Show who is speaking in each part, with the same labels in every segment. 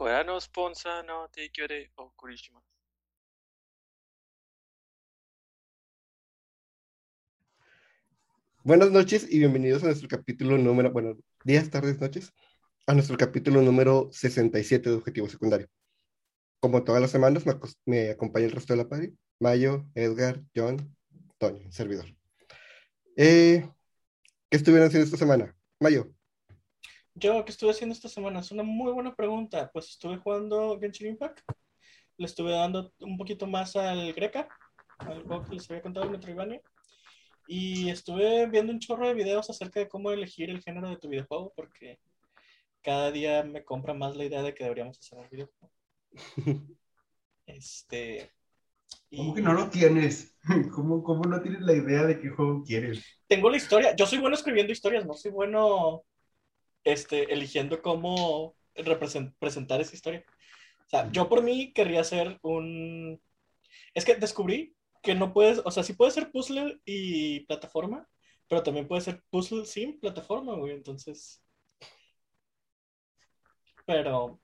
Speaker 1: No
Speaker 2: Buenas noches y bienvenidos a nuestro capítulo número, bueno, días, tardes, noches, a nuestro capítulo número 67 de Objetivo Secundario. Como todas las semanas, me, acompaña el resto de la party, Mayo, Edgar, John, Toño, servidor. Eh, ¿Qué estuvieron haciendo esta semana? Mayo.
Speaker 3: Yo, ¿qué estuve haciendo esta semana? Es una muy buena pregunta. Pues estuve jugando Genshin Impact. Le estuve dando un poquito más al Greca, al juego que les había contado el Metroidvania. Y estuve viendo un chorro de videos acerca de cómo elegir el género de tu videojuego, porque cada día me compra más la idea de que deberíamos hacer un videojuego. Este.
Speaker 4: ¿Cómo
Speaker 3: y
Speaker 4: que no lo tienes? ¿Cómo, cómo no tienes la idea de qué juego quieres?
Speaker 3: Tengo la historia. Yo soy bueno escribiendo historias, no soy bueno este, eligiendo cómo presentar esa historia. O sea, yo por mí querría hacer un... Es que descubrí que no puedes, o sea, sí puede ser puzzle y plataforma, pero también puede ser puzzle sin plataforma, güey, entonces... Pero...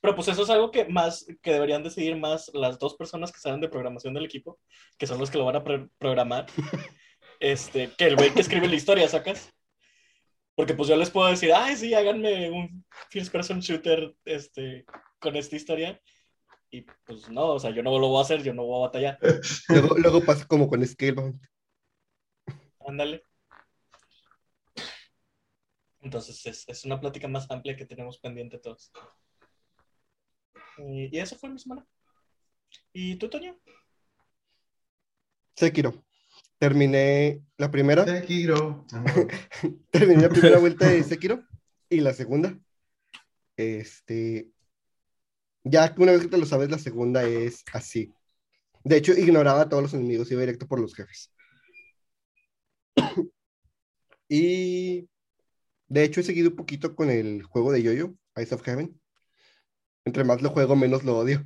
Speaker 3: Pero pues eso es algo que más, que deberían decidir más las dos personas que saben de programación del equipo, que son los que lo van a pro- programar, este, que el güey que escribe la historia, ¿sacas? Porque pues yo les puedo decir, ay, sí, háganme un first person shooter este, con esta historia. Y pues no, o sea, yo no lo voy a hacer, yo no voy a batallar.
Speaker 2: luego, luego pasa como con Scalebound.
Speaker 3: Ándale. Entonces es, es una plática más amplia que tenemos pendiente todos. Y, y eso fue mi semana. ¿Y tú, Toño?
Speaker 2: Sekiro. Terminé la primera,
Speaker 4: Sekiro.
Speaker 2: Terminé la primera vuelta de Sekiro y la segunda. Este, ya que una vez que te lo sabes, la segunda es así. De hecho, ignoraba a todos los enemigos, iba directo por los jefes. Y de hecho he seguido un poquito con el juego de Yoyo, Eyes of Heaven. Entre más lo juego, menos lo odio.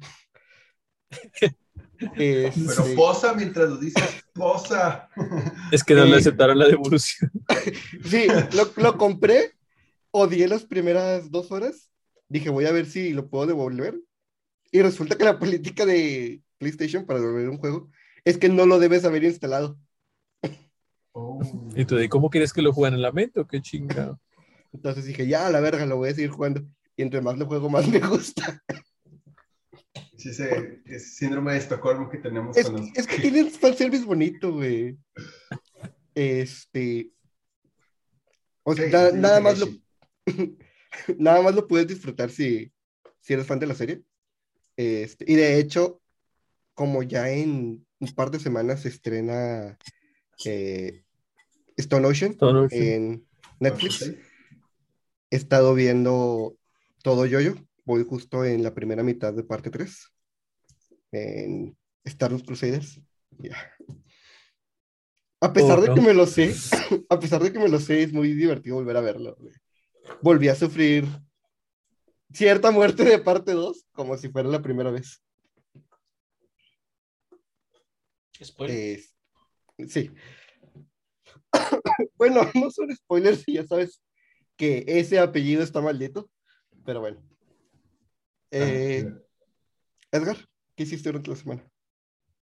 Speaker 4: Pero
Speaker 2: Este,
Speaker 4: posa mientras lo dices, posa.
Speaker 5: Es que no le aceptaron la devolución.
Speaker 2: Sí, lo, lo compré, odié las primeras dos horas, dije voy a ver si lo puedo devolver, y resulta que la política de PlayStation para devolver un juego es que no lo debes haber instalado.
Speaker 4: Oh.
Speaker 5: Y tú, ¿y cómo quieres que lo jueguen en la mente o qué chingado?
Speaker 2: Entonces dije, ya, a la verga, lo voy a seguir jugando, y entre más lo juego, más me gusta.
Speaker 4: Sí, ese, ese síndrome de Estocolmo que tenemos
Speaker 2: Es,
Speaker 4: con los...
Speaker 2: es que tienen fanservice bonito, güey. Este... O sea,
Speaker 4: Sí,
Speaker 2: na-
Speaker 4: sí,
Speaker 2: nada
Speaker 4: sí,
Speaker 2: más lo... nada más lo puedes disfrutar si, si eres fan de la serie. Este, y de hecho, como ya en un par de semanas se estrena eh, Stone Ocean en Netflix, he estado viendo todo Yoyo. Voy justo en la primera mitad de parte 3 en Star Wars Crusaders. Ya. A pesar de
Speaker 5: Oh,
Speaker 2: que
Speaker 5: no.
Speaker 2: me lo sé, a pesar de que me lo sé, es muy divertido volver a verlo. güey. Volví a sufrir cierta muerte de parte 2, como si fuera la primera vez. Eh, sí. bueno, no son spoilers si ya sabes que ese apellido está maldito, pero bueno. Eh, Edgar, ¿qué hiciste durante la semana?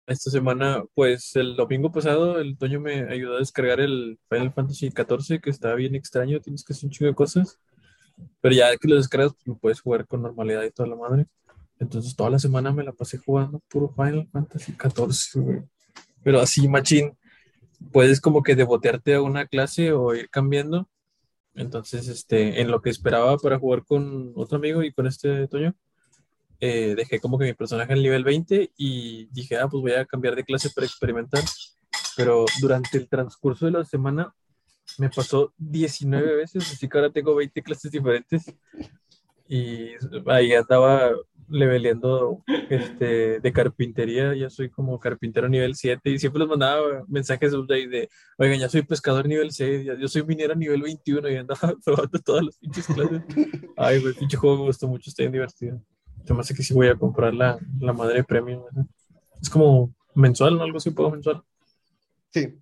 Speaker 5: Esta semana, pues el domingo pasado, el Toño me ayudó a descargar el Final Fantasy XIV, que está bien extraño, tienes que hacer un chingo de cosas. Pero ya que lo descargas, pues, lo puedes jugar con normalidad y toda la madre. Entonces toda la semana me la pasé jugando puro Final Fantasy XIV, güey. Pero así, machín, puedes como que devotearte a una clase o ir cambiando. Entonces, este, en lo que esperaba para jugar con otro amigo y con este Toño, eh, dejé como que mi personaje en el nivel 20 y dije, ah, pues voy a cambiar de clase para experimentar. Pero durante el transcurso de la semana me pasó 19 veces, así que ahora tengo 20 clases diferentes. Y ahí andaba leveleando este, de carpintería, ya soy como carpintero nivel 7 y siempre les mandaba mensajes de, de oigan, ya soy pescador nivel 6, ya, yo soy minero nivel 21 y andaba probando todas las pinches clases. Ay, güey, pinche juego me gustó mucho, está bien divertido. Me hace que sí voy a comprar la, la madre premium. ¿no? Es como mensual, ¿no? Algo así puedo mensual.
Speaker 2: Sí,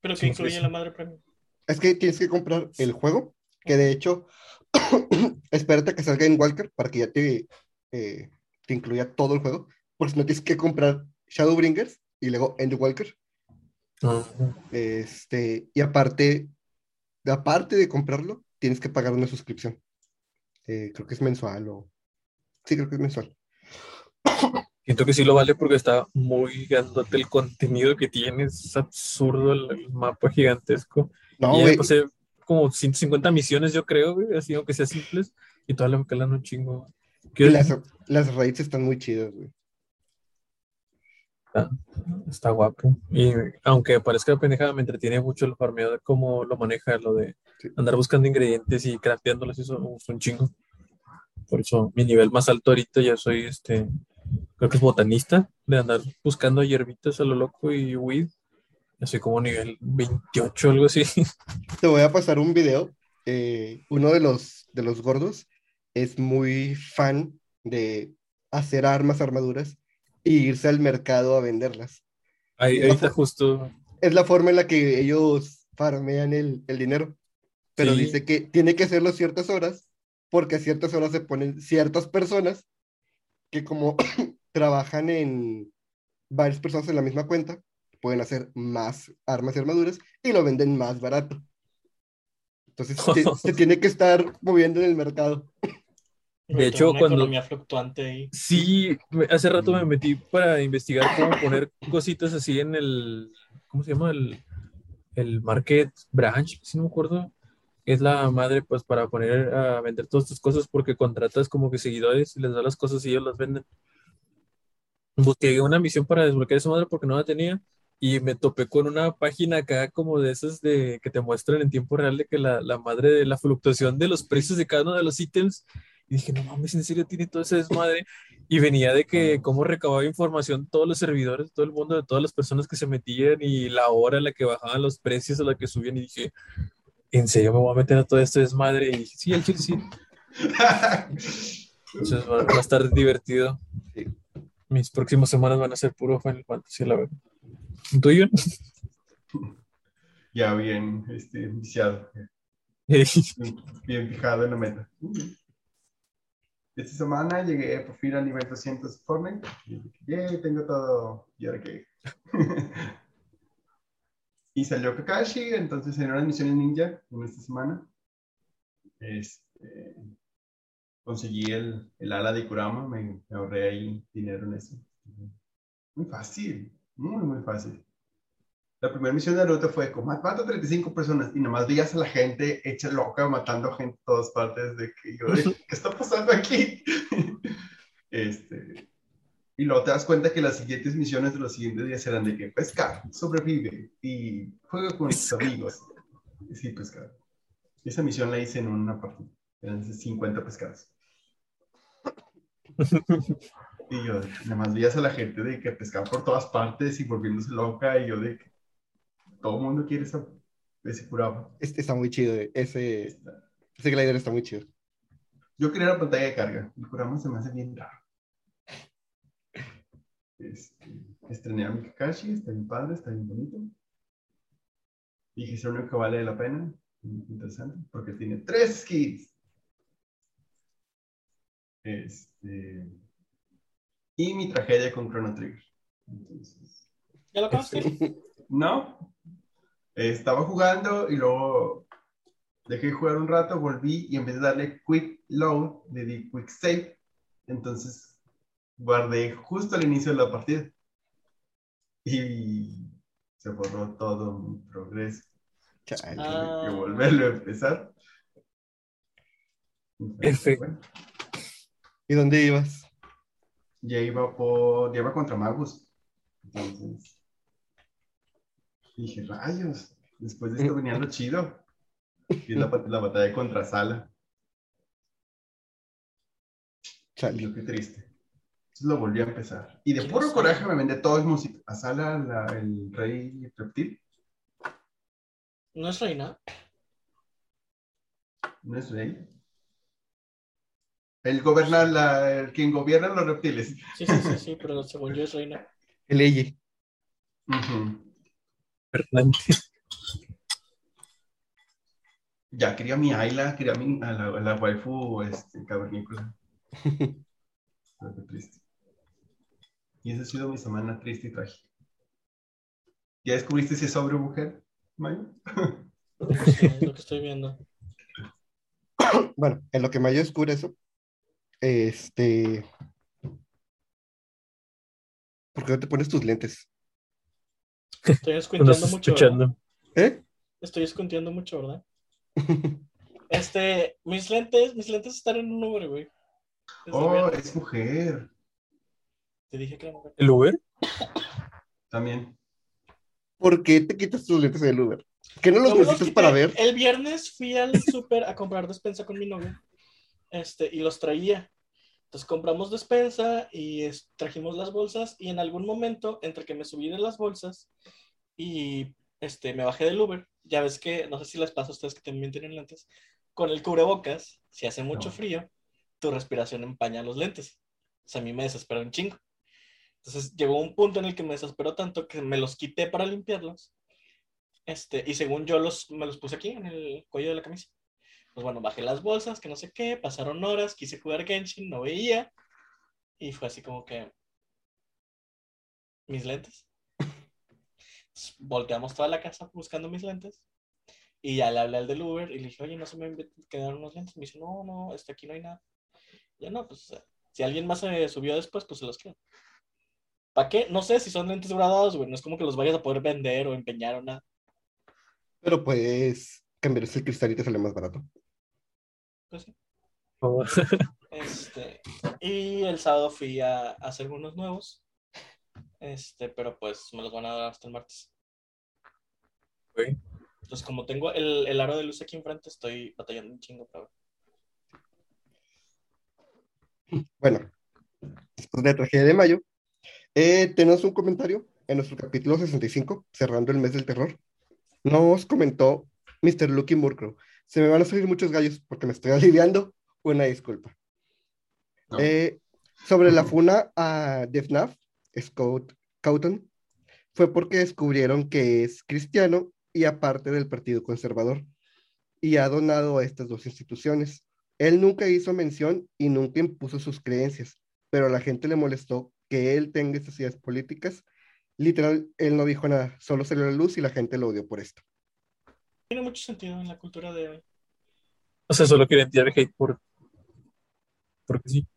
Speaker 3: Pero
Speaker 5: sí,
Speaker 3: incluye
Speaker 5: sí.
Speaker 3: la madre premium.
Speaker 2: es que tienes que comprar el juego, que de hecho espérate a que salga en Walker para que ya te, eh, te incluya todo el juego, porque si no tienes que comprar Shadowbringers y luego Endwalker.
Speaker 5: Ah,
Speaker 2: Este, y aparte, aparte de comprarlo, tienes que pagar una suscripción. Eh, creo que es mensual o... Sí, creo que es mensual.
Speaker 5: Siento que sí lo vale porque está muy grandote el contenido que tiene, es absurdo el, el mapa gigantesco.
Speaker 2: No,
Speaker 5: y pasé como 150 misiones, yo creo, güey, así aunque sea simples, y todas le calan un chingo.
Speaker 2: Y
Speaker 5: ¿Qué-
Speaker 2: las, las raids están muy chidas, güey.
Speaker 5: Está guapo. Y aunque parezca pendejada, me entretiene mucho el farmeo de cómo lo maneja, lo de
Speaker 2: Sí.
Speaker 5: andar buscando ingredientes y crafteándolos, eso me gusta un chingo. Por eso mi nivel más alto ahorita ya soy este, creo que es botanista, de andar buscando hierbitas a lo loco y weed. Ya soy como nivel 28 algo así.
Speaker 2: Te voy a pasar un video. eh, uno de los, de los gordos es muy fan de hacer armas, armaduras y irse al mercado a venderlas.
Speaker 5: Ahí,
Speaker 2: fue.
Speaker 5: justo
Speaker 2: Es la forma en la que ellos farmean el, el dinero. Pero
Speaker 5: Sí.
Speaker 2: dice que tiene que hacerlo ciertas horas, porque a ciertas horas se ponen ciertas personas que como trabajan en varias personas en la misma cuenta, pueden hacer más armas y armaduras y lo venden más barato. Entonces se tiene que estar moviendo en el mercado.
Speaker 5: De hecho,
Speaker 3: una
Speaker 5: cuando-
Speaker 3: economía fluctuante ahí.
Speaker 5: Sí, hace rato me metí para investigar cómo poner cositas así en el, ¿cómo se llama? El, el Market Branch, si no me acuerdo. Es la madre, pues, para poner a vender todas tus cosas porque contratas como que seguidores y les das las cosas y ellos las venden. Busqué una misión para desbloquear esa madre porque no la tenía y me topé con una página acá como de esas de que te muestran en tiempo real de que la, la madre de la fluctuación de los precios de cada uno de los ítems y dije, no mames, ¿en serio tiene todo ese desmadre? Y venía de que cómo recababa información todos los servidores, todo el mundo, de todas las personas que se metían y la hora en la que bajaban los precios, a la que subían. Y dije, ¿en serio me voy a meter a todo este desmadre? Y dije, sí, al chile sí. Entonces va, va a estar divertido.
Speaker 2: Sí.
Speaker 5: Mis próximas semanas van a ser puro Final Fantasy, la verdad. ¿Tuyo?
Speaker 4: ya bien este, viciado, bien fijado en la meta. Esta semana llegué por fin al nivel 200 de Fortnite. "Yay, tengo todo. ¿Y ahora qué? y salió Kakashi, entonces en unas misiones ninja en esta semana. Este, conseguí el, el ala de Kurama, me, me ahorré ahí dinero en eso. Muy fácil, muy, muy fácil. La primera misión de Naruto fue como mata a 35 personas y nomás veías a la gente hecha loca matando gente en todas partes de que yo, ¿qué está pasando aquí? este, y luego te das cuenta que las siguientes misiones de los siguientes días eran de que pescar, sobrevive y juega con tus amigos. Sí, pescar. Esa misión la hice en una partida. Eran 50 pescados. Y yo, nada más veías a la gente de que pescaba por todas partes y volviéndose loca y yo de que todo el mundo quiere esa, ese curaba.
Speaker 2: Este está muy chido, eh, ese, ese glider está muy chido.
Speaker 4: Yo quería la pantalla de carga. El Kurama se me hace bien raro. Este, estrené a mi Kakashi, está bien padre, está bien bonito. Dije, es lo único que vale la pena. Muy Interesante, porque tiene tres skins. Este, y mi tragedia con Chrono Trigger. Entonces,
Speaker 3: ¿Ya lo acabaste?
Speaker 4: no. Estaba jugando y luego dejé de jugar un rato, volví y en vez de darle quick load, le di quick save. Entonces guardé justo al inicio de la partida. Y se borró todo mi progreso.
Speaker 2: Chale.
Speaker 4: Tuve que volverlo a empezar.
Speaker 5: F.
Speaker 4: Bueno,
Speaker 2: ¿Y dónde ibas?
Speaker 4: ya iba por. Ya iba contra Magus. Entonces. Dije, rayos. Después de esto venía lo chido. Y es la, la batalla contra Sala. Y
Speaker 2: Chale.
Speaker 4: yo, qué triste. Entonces lo volví a empezar. Y de puro coraje me vendé todo el música. A Sala, la- el rey reptil.
Speaker 3: ¿No es reina?
Speaker 4: ¿No es rey? El gobernar, la, el quien gobierna los reptiles.
Speaker 3: Sí, sí, sí, sí, pero según yo es reina.
Speaker 2: El Eye.
Speaker 4: Ujú.
Speaker 5: Fernández.
Speaker 4: Ya quería mi Ayla, quería mi, a la, a la waifu este, cavernícola. Pero qué triste. Y esa ha sido mi semana triste y trágica. ¿Ya descubriste si es sobre mujer, Mayo?
Speaker 3: Sí, es lo que estoy viendo.
Speaker 2: Bueno, en lo que Mayo descubre eso, este. ¿Por qué no te pones tus lentes?
Speaker 3: Estoy
Speaker 5: No
Speaker 3: escuchando mucho. ¿verdad?
Speaker 5: escuchando.
Speaker 2: ¿Eh?
Speaker 3: Estoy escuchando mucho, ¿verdad? Este, mis lentes, mis lentes están en un Uber, güey.
Speaker 4: Oh, es mujer.
Speaker 3: Te dije que era mujer.
Speaker 5: ¿El Uber?
Speaker 4: También.
Speaker 2: ¿Por qué te quitas tus lentes del Uber? ¿Que no los necesitas para ver?
Speaker 3: El viernes fui al súper a comprar despensa con mi novio. Este, y los traía. Entonces compramos despensa y es- trajimos las bolsas y en algún momento, entre que me subí de las bolsas y este, me bajé del Uber, ya ves que, no sé si les pasa a ustedes que también tienen lentes, con el cubrebocas, si hace mucho
Speaker 4: No.
Speaker 3: frío, tu respiración empaña los lentes. O sea, a mí me desespera un chingo. Entonces llegó un punto en el que me desesperó tanto que me los quité para limpiarlos. Este, y según yo los, me los puse aquí en el cuello de la camisa. Pues bueno, bajé las bolsas, que no sé qué, pasaron horas, quise jugar Genshin, no veía. Y fue así como que. Mis lentes. Entonces, volteamos toda la casa buscando mis lentes. Y ya le hablé al del Uber y le dije, oye, no se me quedaron unos lentes. Me dice, no, no, este aquí no hay nada. Ya no, pues si alguien más se subió después, pues se los quedo. ¿Para qué? No sé si son lentes gradados, güey. No es como que los vayas a poder vender o empeñar o nada.
Speaker 2: Pero puedes cambiar ese cristal y te sale más barato.
Speaker 3: Pues sí.
Speaker 5: Oh,
Speaker 3: Este, y el sábado fui a, a hacer unos nuevos. Este, pero pues me los van a dar hasta el martes.
Speaker 5: ok.
Speaker 3: Entonces, como tengo el, el aro de luz aquí enfrente, estoy batallando un chingo para ver.
Speaker 2: Bueno, después de la tragedia de mayo, eh, tenemos un comentario en nuestro capítulo 65, cerrando el mes del terror. Nos comentó Mr. Lucky Murkrow. Se me van a salir muchos gallos porque me estoy aliviando. Una disculpa.
Speaker 4: No.
Speaker 2: Eh, sobre la funa a DefNaf, Scott Cawthon, fue porque descubrieron que es cristiano y aparte del Partido Conservador y ha donado a estas dos instituciones. Él nunca hizo mención y nunca impuso sus creencias, pero a la gente le molestó que él tenga estas ideas políticas. Literal, él no dijo nada, solo salió a la luz y la gente lo odió por esto.
Speaker 3: Tiene mucho sentido en la cultura de hoy.
Speaker 5: O sea, solo querían tirar hate por. Porque sí.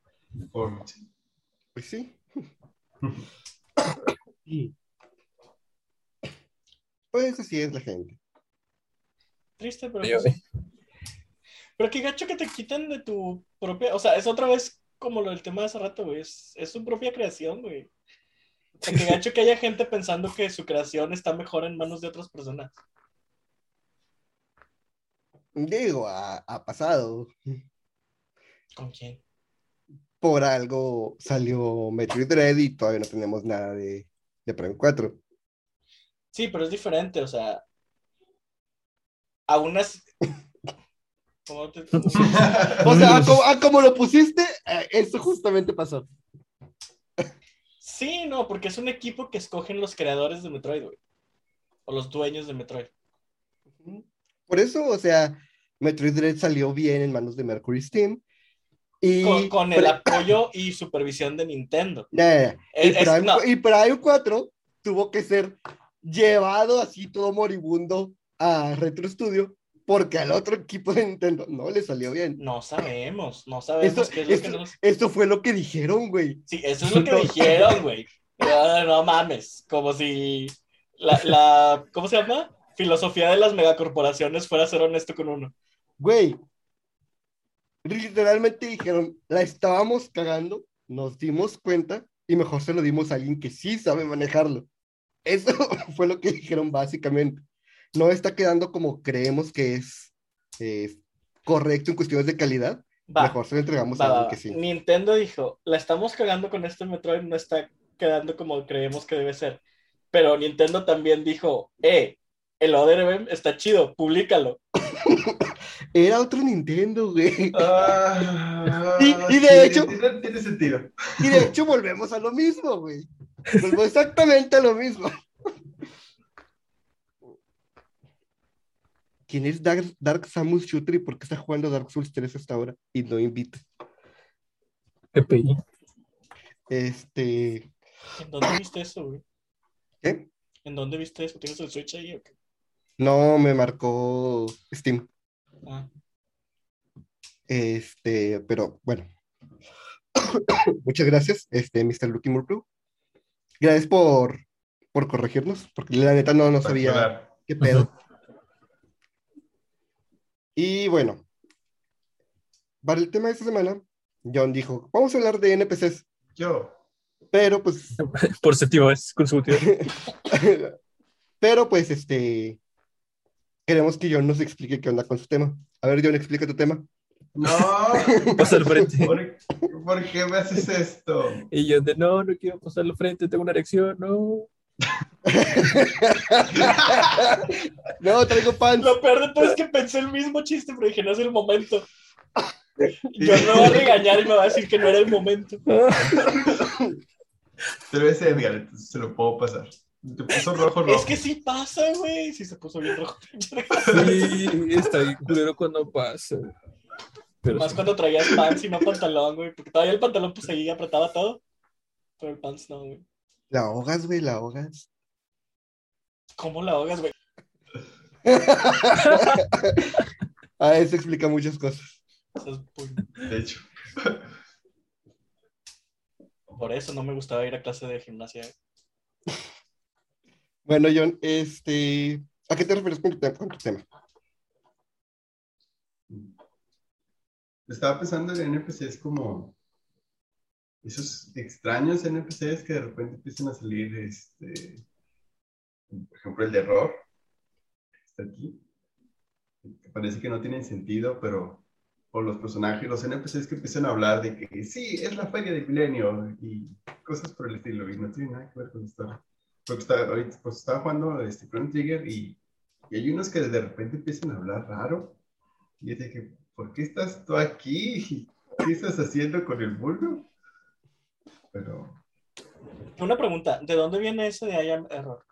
Speaker 4: Por-
Speaker 2: Pues sí. Pues así es la gente.
Speaker 3: Triste, pero.
Speaker 5: Yo,
Speaker 3: pues, Pero qué gacho que te quiten de tu propia. O sea, es otra vez como lo del tema de hace rato, güey. Es, es su propia creación, güey. O sea, qué gacho que haya gente pensando que su creación está mejor en manos de otras personas.
Speaker 2: Digo, ha, ha pasado.
Speaker 3: ¿Con quién?
Speaker 2: Por algo salió Metroid Dread y todavía no tenemos nada de, de Prime 4.
Speaker 3: Sí, pero es diferente, o sea. Aún así. ¿Cómo te-
Speaker 2: O sea, a como, a como lo pusiste, eh, eso justamente pasó.
Speaker 3: Sí, no, porque es un equipo que escogen los creadores de Metroid, güey. O los dueños de Metroid.
Speaker 2: Por eso, o sea, Metroid Dread salió bien en manos de Mercury Steam. Y,
Speaker 3: Con, con el apoyo y supervisión de Nintendo.
Speaker 2: Ya, ya, ya. Y, Prime,
Speaker 3: no.
Speaker 2: y Prime 4 tuvo que ser llevado así todo moribundo a Retro Studio porque al otro equipo de Nintendo no le salió bien.
Speaker 3: No sabemos, no sabemos qué es lo que nos...
Speaker 2: eso fue lo que dijeron, güey.
Speaker 3: Sí, eso es lo que
Speaker 2: No.
Speaker 3: dijeron, güey. No mames, como si la, la, ¿cómo se llama? Filosofía de las megacorporaciones fuera ser honesto con uno.
Speaker 2: Güey, literalmente dijeron, la estábamos cagando, nos dimos cuenta y mejor se lo dimos a alguien que sí sabe manejarlo. Eso fue lo que dijeron básicamente. No está quedando como creemos que es eh, correcto en cuestiones de calidad.
Speaker 3: Va,
Speaker 2: Mejor se lo entregamos
Speaker 3: va,
Speaker 2: a alguien que sí.
Speaker 3: Nintendo dijo, la estamos cagando con este Metroid, no está quedando como creemos que debe ser. Pero Nintendo también dijo, eh, el ODRM está chido, públicalo.
Speaker 2: Era otro Nintendo, güey.
Speaker 4: Ah,
Speaker 2: Y- y de
Speaker 4: sí,
Speaker 2: hecho-
Speaker 4: Tiene, tiene sentido.
Speaker 2: Y de hecho volvemos a lo mismo, güey. Volvemos exactamente a lo mismo. ¿quién es Dark, Dark Samus Shooter y por qué está jugando Dark Souls 3 hasta ahora? Y no invita.
Speaker 5: EPI.
Speaker 2: Este,
Speaker 3: ¿En dónde viste eso, güey?
Speaker 2: ¿qué?
Speaker 3: ¿En dónde viste eso? ¿Tienes el Switch ahí o qué?
Speaker 2: No me marcó Steam.
Speaker 3: Ah,
Speaker 2: Este, pero bueno. Muchas gracias, este, Mr. Lucky Murphy. Gracias por, por corregirnos, porque la neta no, no sabía qué pedo. Y bueno, para el tema de esta semana, John dijo, vamos a hablar de NPCs,
Speaker 4: Yo.
Speaker 2: pero pues,
Speaker 5: Por séptima vez consecutiva.
Speaker 2: pero pues, este, queremos que John nos explique qué onda con su tema. A ver, John, explica tu tema.
Speaker 4: No.
Speaker 5: Pasa al frente.
Speaker 4: ¿Por, por qué me haces esto?
Speaker 5: Y yo de no, no quiero pasar al frente, tengo una erección, no.
Speaker 2: No, traigo pan.
Speaker 3: Lo peor de todo es que pensé el mismo chiste, pero dije, no es el momento. Yo me voy a regañar y me va a decir que no era el momento.
Speaker 4: Pero ese Edgar, entonces se lo puedo pasar. Te puso rojo, rojo.
Speaker 3: Es que sí pasa, güey. Sí se puso bien rojo.
Speaker 5: Sí, está bien culero cuando pasa. Pero
Speaker 3: Más
Speaker 5: sí.
Speaker 3: cuando traías pants y no pantalón, güey. Porque todavía el pantalón pues ahí apretaba todo. Pero el pants no, güey.
Speaker 2: La ahogas, güey, la ahogas.
Speaker 3: ¿Cómo la ahogas, güey?
Speaker 2: Ah, eso explica muchas cosas.
Speaker 3: Eso es muy-
Speaker 4: De hecho.
Speaker 3: Por eso no me gustaba ir a clase de gimnasia.
Speaker 2: Bueno, John, este, ¿a qué te refieres con tu, tema?
Speaker 4: Estaba pensando en NPCs como esos extraños NPCs que de repente empiezan a salir, este, por ejemplo, el de error, está aquí, que parece que no tienen sentido, pero o los personajes, los NPCs que empiezan a hablar de que sí, es la feria del milenio y cosas por el estilo, no tiene nada que ver con esto. Porque está, ahorita, pues estaba jugando este Chrono Trigger y, y hay unos que de repente empiezan a hablar raro. Y es de que, ¿por qué estás tú aquí? ¿Qué estás haciendo con el mundo? Pero,
Speaker 3: Una pregunta, ¿de dónde viene ese de I am error?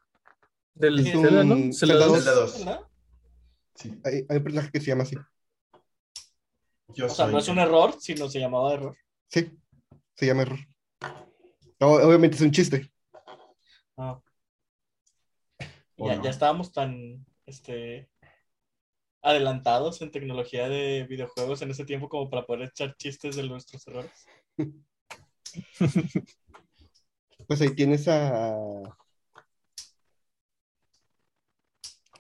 Speaker 5: Del
Speaker 3: Es
Speaker 5: Zelda,
Speaker 2: un
Speaker 5: ¿no?
Speaker 2: Zelda
Speaker 5: Zelda
Speaker 2: dos.
Speaker 5: dos.
Speaker 4: Zelda 2.
Speaker 3: ¿Verdad?
Speaker 4: Sí,
Speaker 2: Hay, hay un personaje que se llama así.
Speaker 4: yo
Speaker 3: O sea, no es un error, sino se llamaba error.
Speaker 2: Sí, se llama error. No, obviamente es un chiste.
Speaker 3: Ah,
Speaker 4: ¿O
Speaker 3: ya,
Speaker 4: no?
Speaker 3: ya estábamos tan este, adelantados en tecnología de videojuegos en ese tiempo como para poder echar chistes de nuestros errores.
Speaker 2: Pues ahí tienes a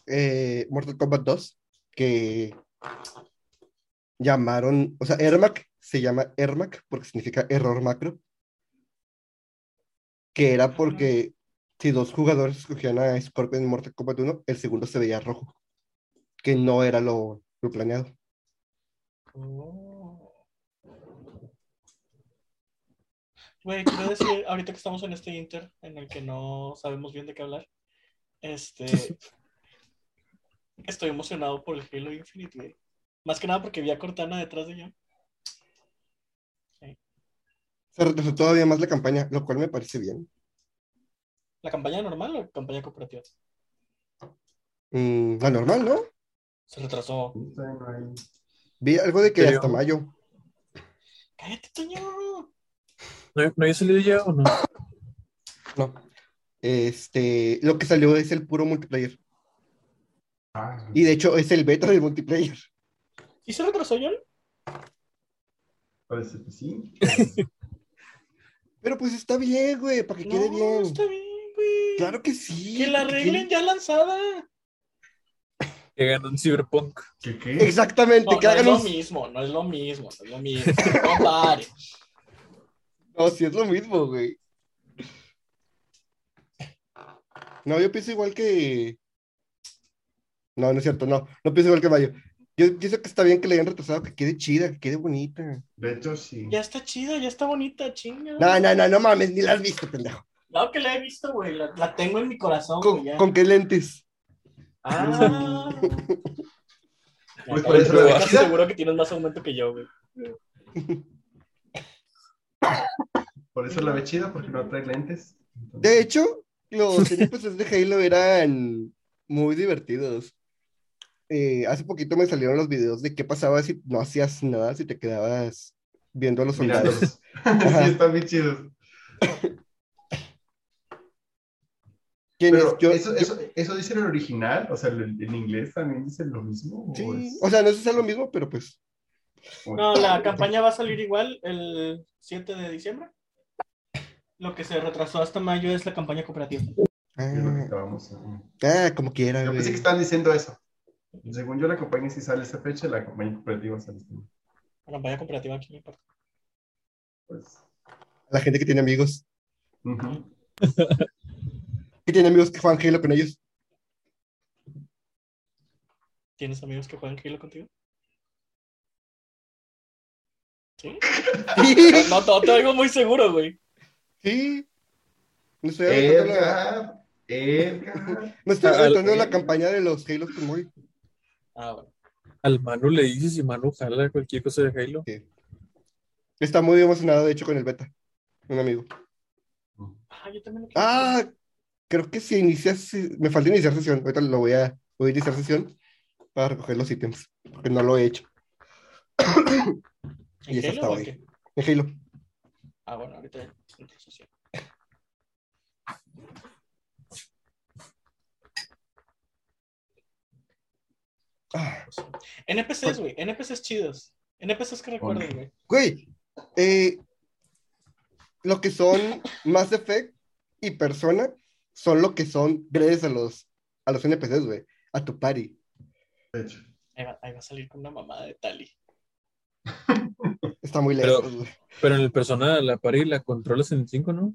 Speaker 2: eh, Mortal Kombat 2, que llamaron, o sea, Ermac se llama Ermac porque significa error macro, que era porque si dos jugadores escogían a Scorpion en Mortal Kombat 1, el segundo se veía rojo, que no era lo, lo planeado.
Speaker 3: Oh. Güey, quiero decir, ahorita que estamos en este inter en el que no sabemos bien de qué hablar, este, estoy emocionado por el Halo Infinite, güey. Más que nada porque vi a Cortana detrás de yo.
Speaker 2: Se retrasó todavía más la campaña, lo cual me parece bien.
Speaker 3: ¿La campaña normal o la campaña cooperativa?
Speaker 2: Mm, la normal, ¿no?
Speaker 3: Se retrasó.
Speaker 2: Vi algo de que hasta mayo.
Speaker 3: ¡Cállate, Toño!
Speaker 5: ¿No, ¿No había salido ya o no?
Speaker 2: No. Este, lo que salió es el puro multiplayer.
Speaker 4: Ah,
Speaker 2: Y de hecho es el beta del multiplayer.
Speaker 3: ¿Y se retrasó, John?
Speaker 4: parece que sí.
Speaker 2: Pero pues está bien, güey, para que quede
Speaker 3: No,
Speaker 2: bien.
Speaker 3: está bien, güey.
Speaker 2: Claro que sí.
Speaker 3: Que la arreglen ya lanzada.
Speaker 5: Que ganó un Cyberpunk.
Speaker 4: ¿Qué qué?
Speaker 2: Exactamente,
Speaker 3: No,
Speaker 2: que
Speaker 3: no es
Speaker 2: hagan
Speaker 3: lo mismo, no es lo mismo, no es lo mismo. No pare.
Speaker 2: No, sí es lo mismo, güey. No, yo pienso igual que. No, no es cierto, no. No pienso igual que Mayo. Yo pienso que está bien que le hayan retrasado, que quede chida, que quede bonita.
Speaker 4: De hecho, sí.
Speaker 3: Ya está chida, ya está bonita, chinga.
Speaker 2: No, no, no, no mames, ni la has visto, pendejo.
Speaker 3: Claro que la he visto, güey. La, la tengo en mi corazón,
Speaker 2: ¿Con,
Speaker 3: güey. ya.
Speaker 2: con qué lentes?
Speaker 3: Ah.
Speaker 4: Pues por eso
Speaker 3: casi seguro que tienes más aumento que yo, güey.
Speaker 4: Por eso la ve chida, porque no trae lentes. Entonces,
Speaker 2: De hecho, los NPCs de Halo eran muy divertidos. eh, hace poquito me salieron los videos de qué pasaba si no hacías nada, si te quedabas viendo a los soldados.
Speaker 4: Sí, están bien chidos.
Speaker 2: ¿Quién es?
Speaker 4: Pero
Speaker 2: Yo-
Speaker 4: eso,
Speaker 2: yo-
Speaker 4: eso, eso dice en el original, o sea, en, inglés también dice lo mismo. ¿o
Speaker 2: sí,
Speaker 4: es-
Speaker 2: o sea, no sé si es lo mismo, pero pues.
Speaker 3: No, la campaña va a salir igual el 7 de diciembre. Lo que se retrasó hasta mayo es la campaña cooperativa.
Speaker 2: Ah, ah, como quiera,
Speaker 4: Yo pensé que estaban diciendo eso. Según yo, la campaña sí sale esa fecha, la campaña cooperativa sale este.
Speaker 3: La campaña cooperativa aquí me importa.
Speaker 4: Pues,
Speaker 2: La gente que tiene amigos.
Speaker 4: ujú.
Speaker 2: Que tiene amigos que juegan Halo con ellos.
Speaker 3: ¿Tienes amigos que juegan Halo contigo? ¿Sí?
Speaker 2: Sí,
Speaker 3: No, no te oigo muy seguro, güey.
Speaker 2: sí. No estoy la,
Speaker 4: Edgar,
Speaker 2: no estoy aventando la campaña de los Halos con Moy.
Speaker 3: Ah, bueno.
Speaker 5: Al Manu le dices y Manu jala cualquier cosa de Halo.
Speaker 2: Está muy emocionado, de hecho, con el beta. Un amigo.
Speaker 3: Ah, yo también lo quiero.
Speaker 2: Ah, creo que si inicias, me falta iniciar sesión. Ahorita lo voy a, voy a iniciar sesión para recoger los ítems, porque no lo he hecho.
Speaker 3: ¿En
Speaker 2: y eso está hoy. En Halo.
Speaker 3: Ah, bueno, ahorita sesión.
Speaker 2: Ah,
Speaker 3: NPCs, güey. NPCs chidos. NPCs que recuerden, güey.
Speaker 2: güey, eh, lo que son Mass Effect y Persona son lo que son gracias a los, a los NPCs, güey. A tu party.
Speaker 4: De hecho.
Speaker 3: Ahí va, ahí va a salir con una mamada de Tali.
Speaker 2: Está muy
Speaker 5: Pero-
Speaker 2: lejos, güey.
Speaker 5: Pero en el persona la pari la controlas en el 5, ¿no?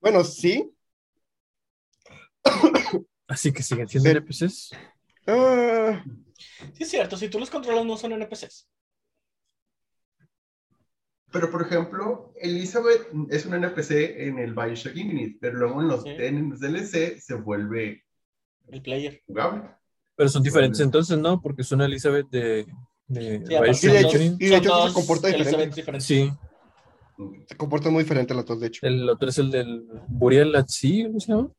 Speaker 2: Bueno, sí.
Speaker 5: Así que siguen siendo
Speaker 2: Pero-
Speaker 5: NPCs.
Speaker 2: Ah,
Speaker 3: Sí, es cierto. Si tú los controlas, no son NPCs.
Speaker 4: Pero, por ejemplo, Elizabeth es un NPC en el Bioshock Infinite, pero luego en los,
Speaker 3: Sí.
Speaker 4: en los DLC se vuelve
Speaker 3: El player.
Speaker 4: jugable.
Speaker 5: Pero son diferentes entonces, ¿no? Porque es una Elizabeth de, de
Speaker 3: Sí, aparte
Speaker 2: Y de hecho-
Speaker 5: Bioshock.
Speaker 2: y de hecho se comporta diferente.
Speaker 5: Sí,
Speaker 2: se comportan muy diferente los dos, de hecho.
Speaker 5: el otro es el del Burial at Sea, ¿cómo se llama?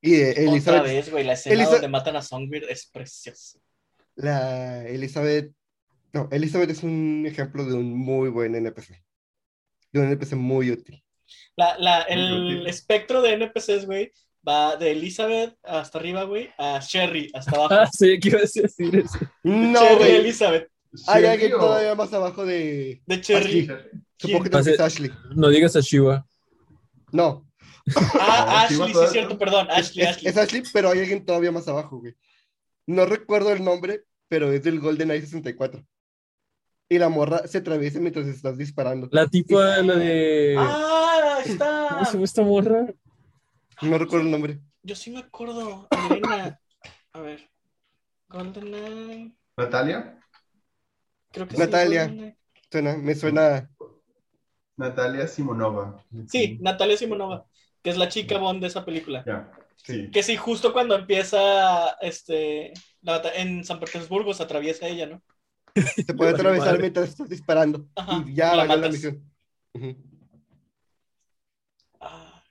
Speaker 2: Y eh,
Speaker 3: Otra
Speaker 2: Elizabeth,
Speaker 3: vez, güey, la escena
Speaker 2: Elisa-
Speaker 3: donde matan a Songbird es preciosa.
Speaker 2: La Elizabeth, no, Elizabeth es un ejemplo de un muy buen NPC. De un NPC muy útil.
Speaker 3: La, la,
Speaker 4: Muy
Speaker 3: el
Speaker 4: útil.
Speaker 3: espectro de NPCs, güey, va de Elizabeth hasta arriba, güey, a Sherry hasta abajo.
Speaker 5: Ah, sí, que iba a decir eso.
Speaker 2: No,
Speaker 3: Cherry
Speaker 2: güey.
Speaker 3: Elizabeth.
Speaker 2: Hay
Speaker 4: Sherry
Speaker 2: alguien
Speaker 4: o-
Speaker 2: todavía más abajo de.
Speaker 3: De Cherry.
Speaker 2: Supongo que también
Speaker 5: Pase-
Speaker 2: es Ashley.
Speaker 5: No digas a Shiva.
Speaker 2: No,
Speaker 3: Ah,
Speaker 4: No,
Speaker 3: Ashley, sí es cierto, perdón. Ashley,
Speaker 2: es-
Speaker 3: Ashley.
Speaker 2: es Ashley, pero hay alguien todavía más abajo, güey. No recuerdo el nombre, pero es del GoldenEye 64. Y la morra se atraviesa mientras estás disparando.
Speaker 5: La tipa, la de.
Speaker 3: Ah,
Speaker 5: ¿Cómo
Speaker 3: está.
Speaker 5: se llama esta morra?
Speaker 2: No recuerdo el nombre.
Speaker 3: Yo sí me acuerdo. Elena. A ver. GoldenEye.
Speaker 4: Natalia.
Speaker 3: Creo que
Speaker 2: Natalia.
Speaker 3: sí.
Speaker 2: Suena, me suena.
Speaker 4: Natalia Simonova.
Speaker 3: Sí, Natalia Simonova, que es la chica Bond de esa película.
Speaker 4: Ya, sí.
Speaker 3: Que sí, justo cuando empieza este, la en San Petersburgo se atraviesa ella, ¿no?
Speaker 2: Se puede atravesar
Speaker 5: madre.
Speaker 2: mientras estás disparando.
Speaker 3: Ajá,
Speaker 2: y ya
Speaker 3: la
Speaker 2: valió la misión.
Speaker 3: Ah,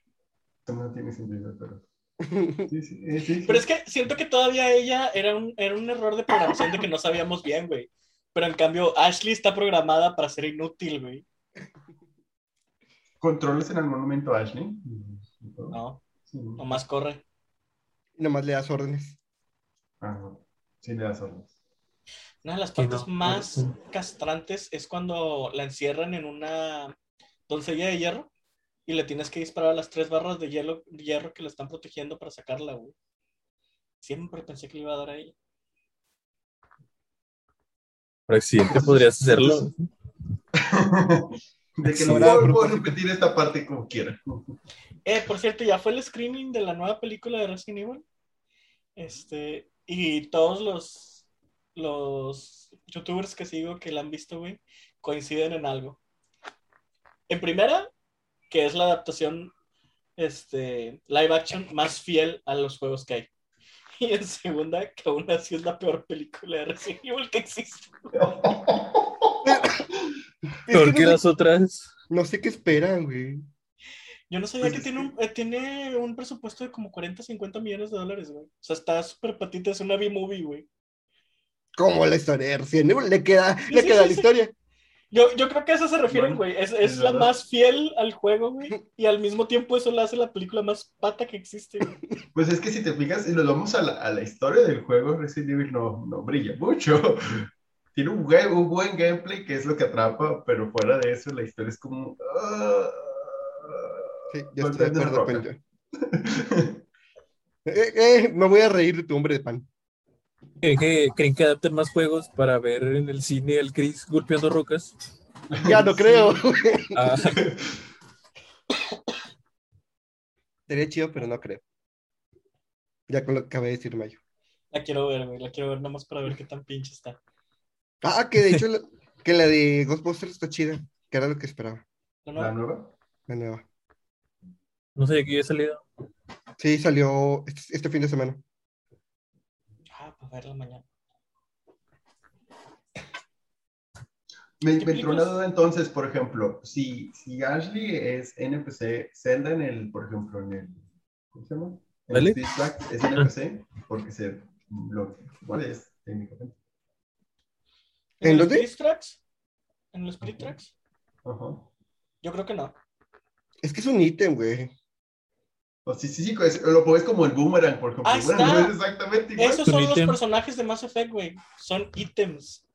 Speaker 4: Eso no tiene sentido, pero. Sí, sí, eh, sí, sí.
Speaker 3: Pero es que siento que todavía ella era un, era un error de programación de que no sabíamos bien, güey. Pero en cambio, Ashley está programada para ser inútil, güey.
Speaker 4: ¿Controlas en algún momento Ashley?
Speaker 3: No,
Speaker 4: Sí.
Speaker 3: nomás corre.
Speaker 2: Y nomás le das órdenes.
Speaker 4: No. Sí, le das órdenes.
Speaker 3: Una de las partes
Speaker 5: no,
Speaker 3: más
Speaker 5: no.
Speaker 3: castrantes es cuando la encierran en una doncella de hierro y le tienes que disparar a las tres barras de hielo, hierro que la están protegiendo para sacarla, güey. Siempre pensé que le iba a dar ahí.
Speaker 5: Por accidente podrías hacerlo.
Speaker 4: De que
Speaker 2: Sí,
Speaker 4: no
Speaker 2: a
Speaker 4: puedo, puedo repetir esta parte como quiera.
Speaker 3: Eh, por cierto, ya fue el screening de la nueva película de Resident Evil. Este, y todos los, los youtubers que sigo que la han visto, güey, coinciden en algo. En primera, que es la adaptación este, live action más fiel a los juegos que hay. Y en segunda, que aún así es la peor película de Resident Evil que existe.
Speaker 2: Es
Speaker 5: Peor
Speaker 2: que
Speaker 5: que
Speaker 2: no,
Speaker 5: las otras.
Speaker 2: no sé qué esperan, güey.
Speaker 3: Yo no sabía
Speaker 4: Pues
Speaker 3: que tiene un, eh, tiene un presupuesto de como 40, 50 millones de dólares, güey. O sea, está súper patita, es una B-movie, güey.
Speaker 2: Como la historia de Resident Evil, le queda,
Speaker 3: Sí,
Speaker 2: le
Speaker 3: sí,
Speaker 2: queda
Speaker 3: sí,
Speaker 2: la historia.
Speaker 3: Yo, yo creo que a eso se refieren,
Speaker 4: Bueno,
Speaker 3: güey. Es,
Speaker 4: es
Speaker 3: es la
Speaker 4: verdad.
Speaker 3: más fiel al juego, güey. Y al mismo tiempo eso la hace la película más pata que existe, güey.
Speaker 4: Pues es que si te fijas, si nos vamos a la, a la historia del juego, Resident Evil no, no brilla mucho. Tiene un, buen- un buen gameplay que es lo que atrapa, pero fuera de eso, la historia es como. ah,
Speaker 2: Sí, yo estoy de acuerdo con Eh, eh, me voy a reír de tu hombre de pan.
Speaker 5: ¿Creen que, creen que adapten más juegos para ver en el cine al Chris golpeando rocas?
Speaker 2: Ya no creo.
Speaker 5: Ah,
Speaker 2: Sería chido, pero no creo. Ya con lo que acabé de decir Mayo.
Speaker 3: La quiero ver, güey. La quiero ver nomás para ver qué tan pinche está.
Speaker 2: Ah, que de hecho la- que la de Ghostbusters está chida, que era lo que esperaba,
Speaker 3: ¿No,
Speaker 4: ¿La nueva?
Speaker 2: la nueva.
Speaker 5: No sé qué había salido.
Speaker 2: Sí, salió este, este fin de semana.
Speaker 3: Ah, para verla mañana.
Speaker 4: Me,
Speaker 3: ¿Qué
Speaker 4: me entró una duda entonces, por ejemplo, si, si Ashley es NPC, Zelda en el, por ejemplo, en el, ¿cómo se llama? En
Speaker 5: ¿Vale?
Speaker 4: el Speed Track es NPC, porque se lo igual es técnicamente.
Speaker 2: ¿En
Speaker 3: los? Spirit Tracks? ¿En los Spirit Tracks?
Speaker 4: Ajá.
Speaker 3: Yo creo que no.
Speaker 2: Es que es un ítem, güey.
Speaker 4: O sí, sí, sí, es- lo pones como el boomerang, por ejemplo. Bueno,
Speaker 3: está.
Speaker 4: no es exactamente igual.
Speaker 3: Esos son los personajes de Mass Effect, güey. Son ítems.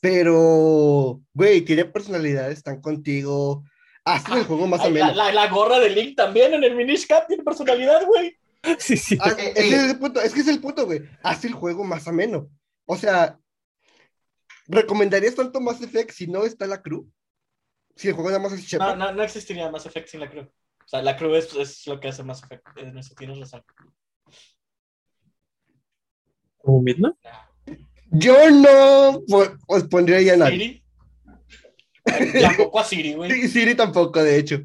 Speaker 2: Pero, güey, tiene personalidad, están contigo. Hasta el juego más
Speaker 3: Ay, la,
Speaker 2: ameno.
Speaker 3: la, la gorra de Link también en el Minish Cap tiene personalidad, güey.
Speaker 5: Sí, sí.
Speaker 2: Ah,
Speaker 4: Eh,
Speaker 2: ese
Speaker 4: eh.
Speaker 2: es el punto, es que es el punto, güey. Hace el juego más ameno. O sea, ¿recomendarías tanto Mass Effect si no está la crew? Si el juego nada más es
Speaker 3: No,
Speaker 2: Shepard.
Speaker 3: no, no existiría Mass Effect sin la crew. O sea, la crew es, es lo que hace Mass Effect. En eso tienes razón.
Speaker 5: ¿Como Midna?
Speaker 2: Yo no pues, os pondría ya a nadie.
Speaker 3: Siri. Tampoco a Siri, güey.
Speaker 2: Sí, Siri tampoco, de hecho.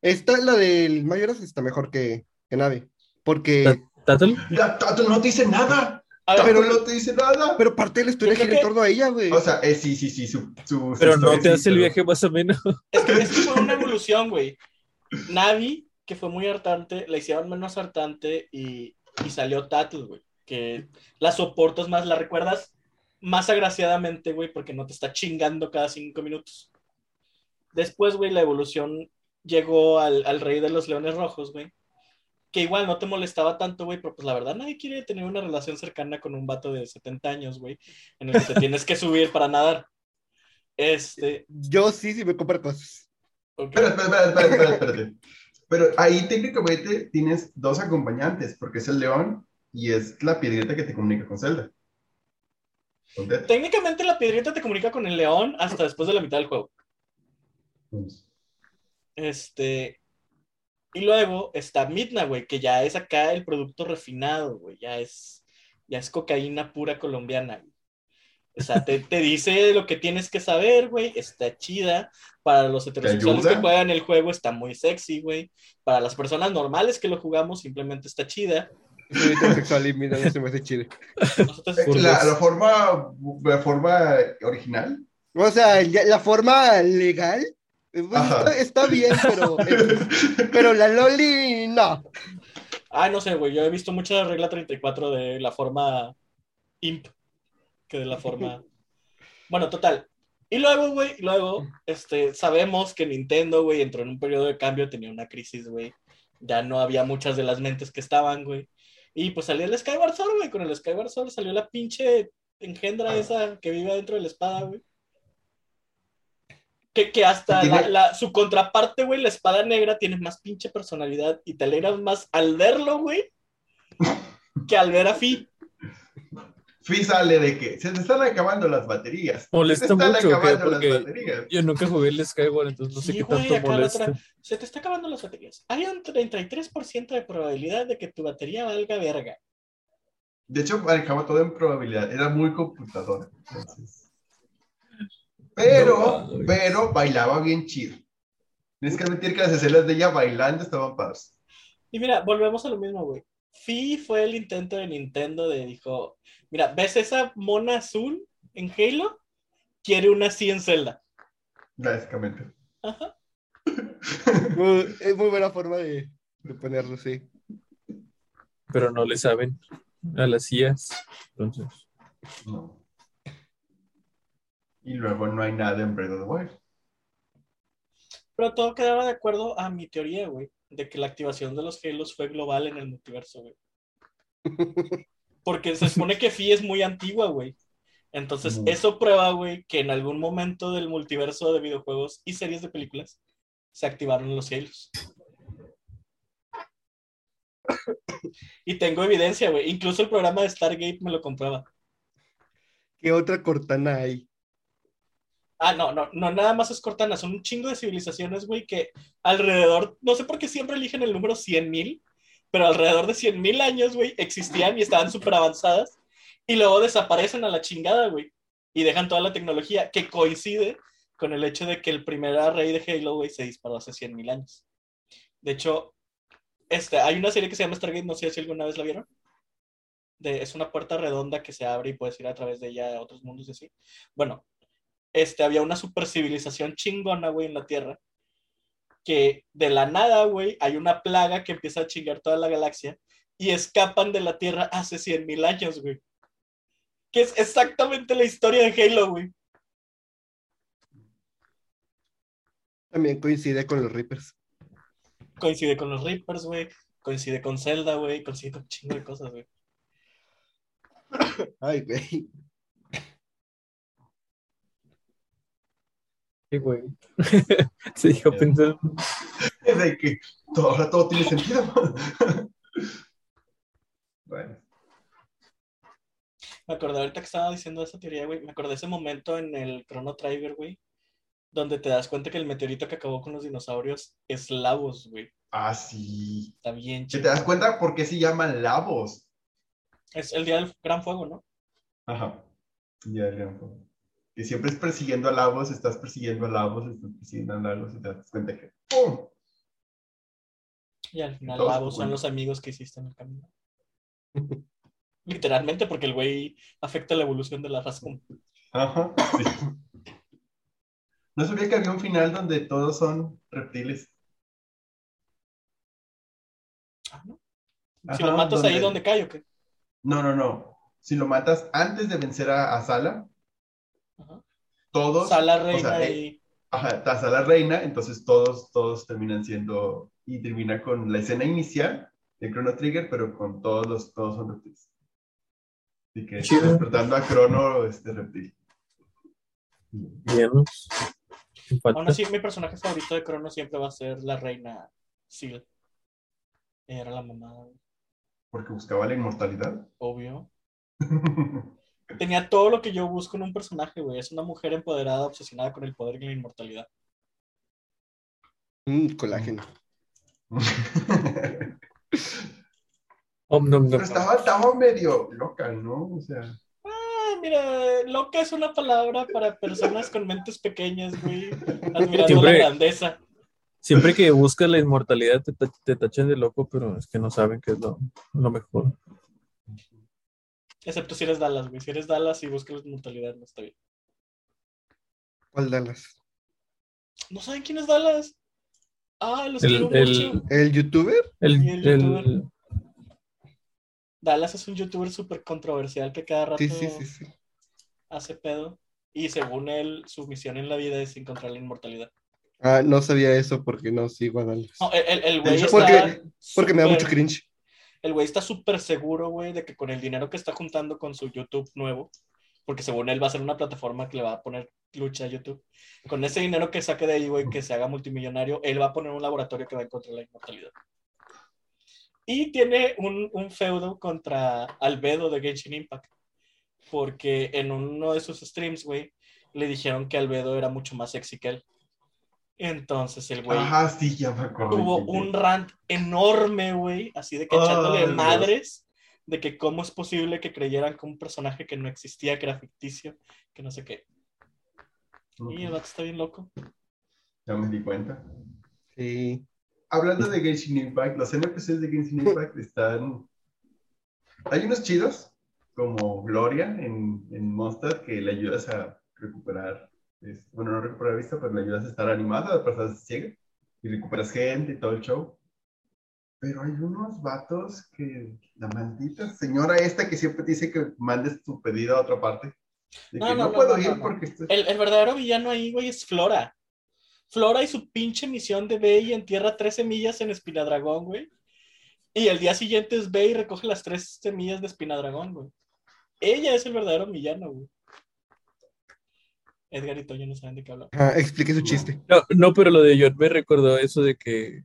Speaker 2: Esta, la del Mayoras, está mejor que, que Navi. Porque,
Speaker 5: ¿Tattle?
Speaker 4: La Tato no te dice nada.
Speaker 3: Ver,
Speaker 4: Pero no te dice nada.
Speaker 2: pero parte de la historia gira en torno a ella, güey.
Speaker 4: O sea, eh, sí, sí, sí, su, su- su
Speaker 5: Pero no te
Speaker 4: sí,
Speaker 5: hace el
Speaker 4: pero-
Speaker 5: viaje más o menos.
Speaker 3: Es que, es que fue una evolución, güey. Navi, que fue muy hartante, la hicieron menos hartante y, y salió Tattle, güey. Que la soportas más, la recuerdas más agraciadamente, güey, porque no te está chingando cada cinco minutos. Después, güey, la evolución llegó al, al rey de los leones rojos, güey. Que igual no te molestaba tanto, güey, pero pues la verdad nadie quiere tener una relación cercana con un vato de 70 años, güey, en el que te tienes que subir para nadar. Este.
Speaker 2: Yo sí, sí me compro cosas.
Speaker 4: Espérate. Pero ahí técnicamente tienes dos acompañantes, porque es el león y es la piedrita que te comunica con Zelda.
Speaker 3: Técnicamente la piedrita te comunica con el león hasta después de la mitad del juego. Este. Y luego está Midna, güey, que ya es acá el producto refinado, güey. Ya es, ya es cocaína pura colombiana, güey. O sea, te, te dice lo que tienes que saber, güey. Está chida. Para los heterosexuales que juegan el juego está muy sexy, güey. Para las personas normales que lo jugamos simplemente está chida.
Speaker 2: Soy heterosexual y mira, no se me hace chido.
Speaker 4: La, la forma, la forma original.
Speaker 2: O sea, la forma legal está, está bien, pero, eh, pero la Loli, no.
Speaker 3: Ah, no sé, güey. Yo he visto mucho la regla 34 de la forma imp que de la forma. Bueno, total. Y luego, güey, luego, este, sabemos que Nintendo, güey, entró en un periodo de cambio, tenía una crisis, güey. Ya no había muchas de las mentes que estaban, güey. Y pues salió el Skyward Sword, güey. Con el Skyward Sword salió la pinche engendra
Speaker 4: Ah.
Speaker 3: esa que vive dentro de la espada, güey. Que, que hasta
Speaker 4: Tiene-
Speaker 3: la- la- su contraparte, güey, la espada negra, tiene más pinche personalidad y te alegras más al verlo, güey, que al ver a Fi.
Speaker 4: Fi sale de que se te están acabando las baterías.
Speaker 5: Molesta
Speaker 4: se te están
Speaker 5: mucho,
Speaker 4: acabando
Speaker 5: Porque
Speaker 4: las baterías.
Speaker 5: yo nunca jugué el Skyward, entonces no sé qué
Speaker 3: güey,
Speaker 5: tanto molesta.
Speaker 3: otra- Se te está acabando las baterías. Hay un 33% de probabilidad de que tu batería valga verga.
Speaker 4: De hecho, manejaba todo en probabilidad. Era muy computadora. entonces. Pero,
Speaker 5: No
Speaker 4: pero bailaba bien chido. Tienes que admitir que las escenas de ella bailando estaban padres.
Speaker 3: Y mira, volvemos a lo mismo, güey. Fi fue el intento de Nintendo de dijo, mira, ¿ves esa mona azul en Halo? Quiere una así en Zelda.
Speaker 4: Básicamente.
Speaker 3: Ajá.
Speaker 2: Muy- es muy buena forma de, de ponerlo, sí.
Speaker 5: Pero no le saben a las IAs. Entonces,
Speaker 4: No. Y luego no hay nada en Breath of the Wild.
Speaker 3: Pero todo quedaba de acuerdo a mi teoría, güey, de que la activación de los Halos fue global en el multiverso, güey. Porque se supone que Fi es muy antigua, güey. Entonces, eso prueba, güey, que en algún momento del multiverso de videojuegos y series de películas se activaron los Halos. Y tengo evidencia, güey. Incluso el programa de Stargate me lo comprueba.
Speaker 2: ¿Qué otra Cortana hay?
Speaker 3: Ah, no, no, no, nada más es Cortana, son un chingo de civilizaciones, güey, que alrededor, no sé por qué siempre eligen el número 100.000, pero alrededor de 100.000 años, güey, existían y estaban súper avanzadas, y luego desaparecen a la chingada, güey, y dejan toda la tecnología, que coincide con el hecho de que el primer rey de Halo, güey, se disparó hace 100.000 años. De hecho, este, hay una serie que se llama Stargate, no sé si alguna vez la vieron. De, es una puerta redonda que se abre y puedes ir a través de ella a otros mundos y así. Bueno, este, había una super civilización chingona, güey, en la Tierra. Que de la nada, güey, hay una plaga que empieza a chingar toda la galaxia y escapan de la Tierra hace 100.000 años, güey. Que es exactamente la historia de Halo, güey.
Speaker 2: También coincide con los Reapers.
Speaker 3: Coincide con los Reapers, güey. Coincide con Zelda, güey. Coincide con un chingo de cosas, güey.
Speaker 2: Ay, güey.
Speaker 5: Sí, güey. Se dijo pensando.
Speaker 4: De que todo- ahora todo tiene sentido. bueno,
Speaker 3: Me acordé ahorita que estaba diciendo esa teoría, güey. Me acordé ese momento en el Chrono Trigger, güey. Donde te das cuenta que el meteorito que acabó con los dinosaurios es Lavos, güey.
Speaker 4: ah, sí.
Speaker 3: Está bien
Speaker 4: ¿Que
Speaker 3: chido.
Speaker 4: te das cuenta por qué se llaman labos?
Speaker 3: Es el día del gran fuego, ¿no?
Speaker 4: Ajá. Ya, ya. Que siempre es persiguiendo a labos, estás persiguiendo a labos, estás persiguiendo a labos y te das cuenta que ¡pum!
Speaker 3: Y al final Lavos son los amigos que hiciste en el camino. Literalmente, porque el güey afecta la evolución de la raza.
Speaker 4: Ajá. sí. No sabía que había un final donde todos son reptiles.
Speaker 3: Ah, ¿no?
Speaker 4: Ajá,
Speaker 3: si lo matas ahí
Speaker 4: donde-
Speaker 3: donde cae, ¿o qué?
Speaker 4: No, no, no. Si lo matas antes de vencer a, a Sala,
Speaker 3: Ajá.
Speaker 4: todos.
Speaker 3: Sala
Speaker 4: o
Speaker 3: reina
Speaker 4: sea, eh,
Speaker 3: y.
Speaker 4: Ajá, está Sala reina, entonces todos, todos terminan siendo. Y termina con la escena inicial de Chrono Trigger, pero con todos los, todos son reptiles. Así que
Speaker 5: Chido.
Speaker 4: despertando a Chrono, este reptil.
Speaker 5: Bien.
Speaker 3: Aún así, mi personaje favorito de Crono siempre va a ser la reina Seal. Ella Era la mamá,
Speaker 4: Porque buscaba la inmortalidad.
Speaker 3: obvio. Tenía todo lo que yo busco en un personaje, güey. Es una mujer empoderada, obsesionada con el poder y la inmortalidad.
Speaker 2: Mm, colágeno.
Speaker 5: Om, nom, nom.
Speaker 4: Pero estaba, estaba medio loca, ¿no? O sea,
Speaker 3: Ah, mira, loca es una palabra para personas con mentes pequeñas, güey. Admirando
Speaker 5: Siempre-
Speaker 3: la grandeza.
Speaker 5: Siempre que buscas la inmortalidad te, te tachan de loco, pero es que no saben qué es lo, lo mejor.
Speaker 3: Excepto si eres Dallas, güey. Si eres Dallas y buscas la inmortalidad, no está bien.
Speaker 2: ¿Cuál Dallas?
Speaker 3: ¿No saben quién es Dallas? Ah, los
Speaker 5: El-
Speaker 3: quiero
Speaker 5: el-
Speaker 3: mucho.
Speaker 2: ¿El youtuber?
Speaker 5: El,
Speaker 3: Y el
Speaker 5: el-
Speaker 3: youtuber. Dallas es un youtuber súper controversial que cada rato
Speaker 2: Sí, sí, sí, sí.
Speaker 3: hace pedo. Y según él, su misión en la vida es encontrar la inmortalidad.
Speaker 2: Ah, no sabía eso porque no sigo a Dallas.
Speaker 3: No, el, el- el güey está
Speaker 2: porque- Porque me da mucho cringe.
Speaker 3: El güey está súper seguro, güey, de que con el dinero que está juntando con su YouTube nuevo, porque según él va a ser una plataforma que le va a poner lucha a YouTube, con ese dinero que saque de ahí, güey, que se haga multimillonario, él va a poner un laboratorio que va a encontrar la inmortalidad. Y tiene un, un feudo contra Albedo de Genshin Impact, porque en uno de sus streams, güey, le dijeron que Albedo era mucho más sexy que él. Entonces el güey
Speaker 4: ajá, sí, ya me acuerdo.
Speaker 3: tuvo un rant enorme, güey, así de que echándole madres de que cómo es posible que creyeran que un personaje que no existía, que era ficticio, que no sé qué. Y el vato está bien loco.
Speaker 4: Ya me di cuenta.
Speaker 2: Sí.
Speaker 4: Hablando de Genshin Impact, los NPCs de Genshin Impact están. Hay unos chidos, como Gloria en, en Monster, que le ayudas a recuperar. Es- bueno, no recuperar vista, pero le ayudas a estar animada, a pasarse ciega. y recuperas gente y todo el show. Pero hay unos vatos que la maldita señora esta que siempre dice que mandes tu pedido a otra parte. De
Speaker 3: No,
Speaker 4: que
Speaker 3: no,
Speaker 4: puedo
Speaker 3: no,
Speaker 4: ir porque estoy...
Speaker 3: El, el verdadero villano ahí, güey, es Flora. Flora y su pinche misión de ve y entierra tres semillas en Espinadragón, güey. Y el día siguiente es ve y recoge las tres semillas de Espinadragón, güey. Ella es el verdadero villano, güey. Edgar y Toño no saben de qué hablar.
Speaker 2: Ah, explique su chiste.
Speaker 5: No, no, pero lo de John me recordó eso de que.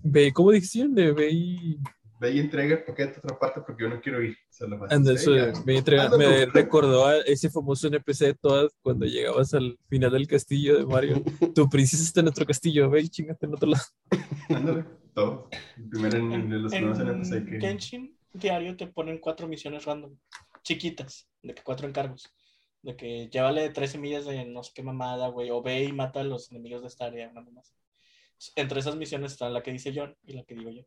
Speaker 5: Ve, ¿cómo dijiste? De ve y.
Speaker 4: Ve y entrega el paquete a otra parte porque yo no quiero ir. Se lo ella.
Speaker 5: me, entrega- me recordó a ese famoso NPC de todas cuando llegabas al final del castillo de Mario. Tu princesa está en otro castillo, ve y chingate en otro lado.
Speaker 4: Ándale, todo. Primero en,
Speaker 3: En,
Speaker 4: en los
Speaker 3: en
Speaker 4: nuevos NPC que...
Speaker 3: Genshin diario te ponen cuatro misiones random, chiquitas, de que cuatro encargos. De que llévale tres semillas de no sé qué mamada, güey, o ve y mata a los enemigos de esta área, nada más. Entre esas misiones está la que dice John y la que digo yo.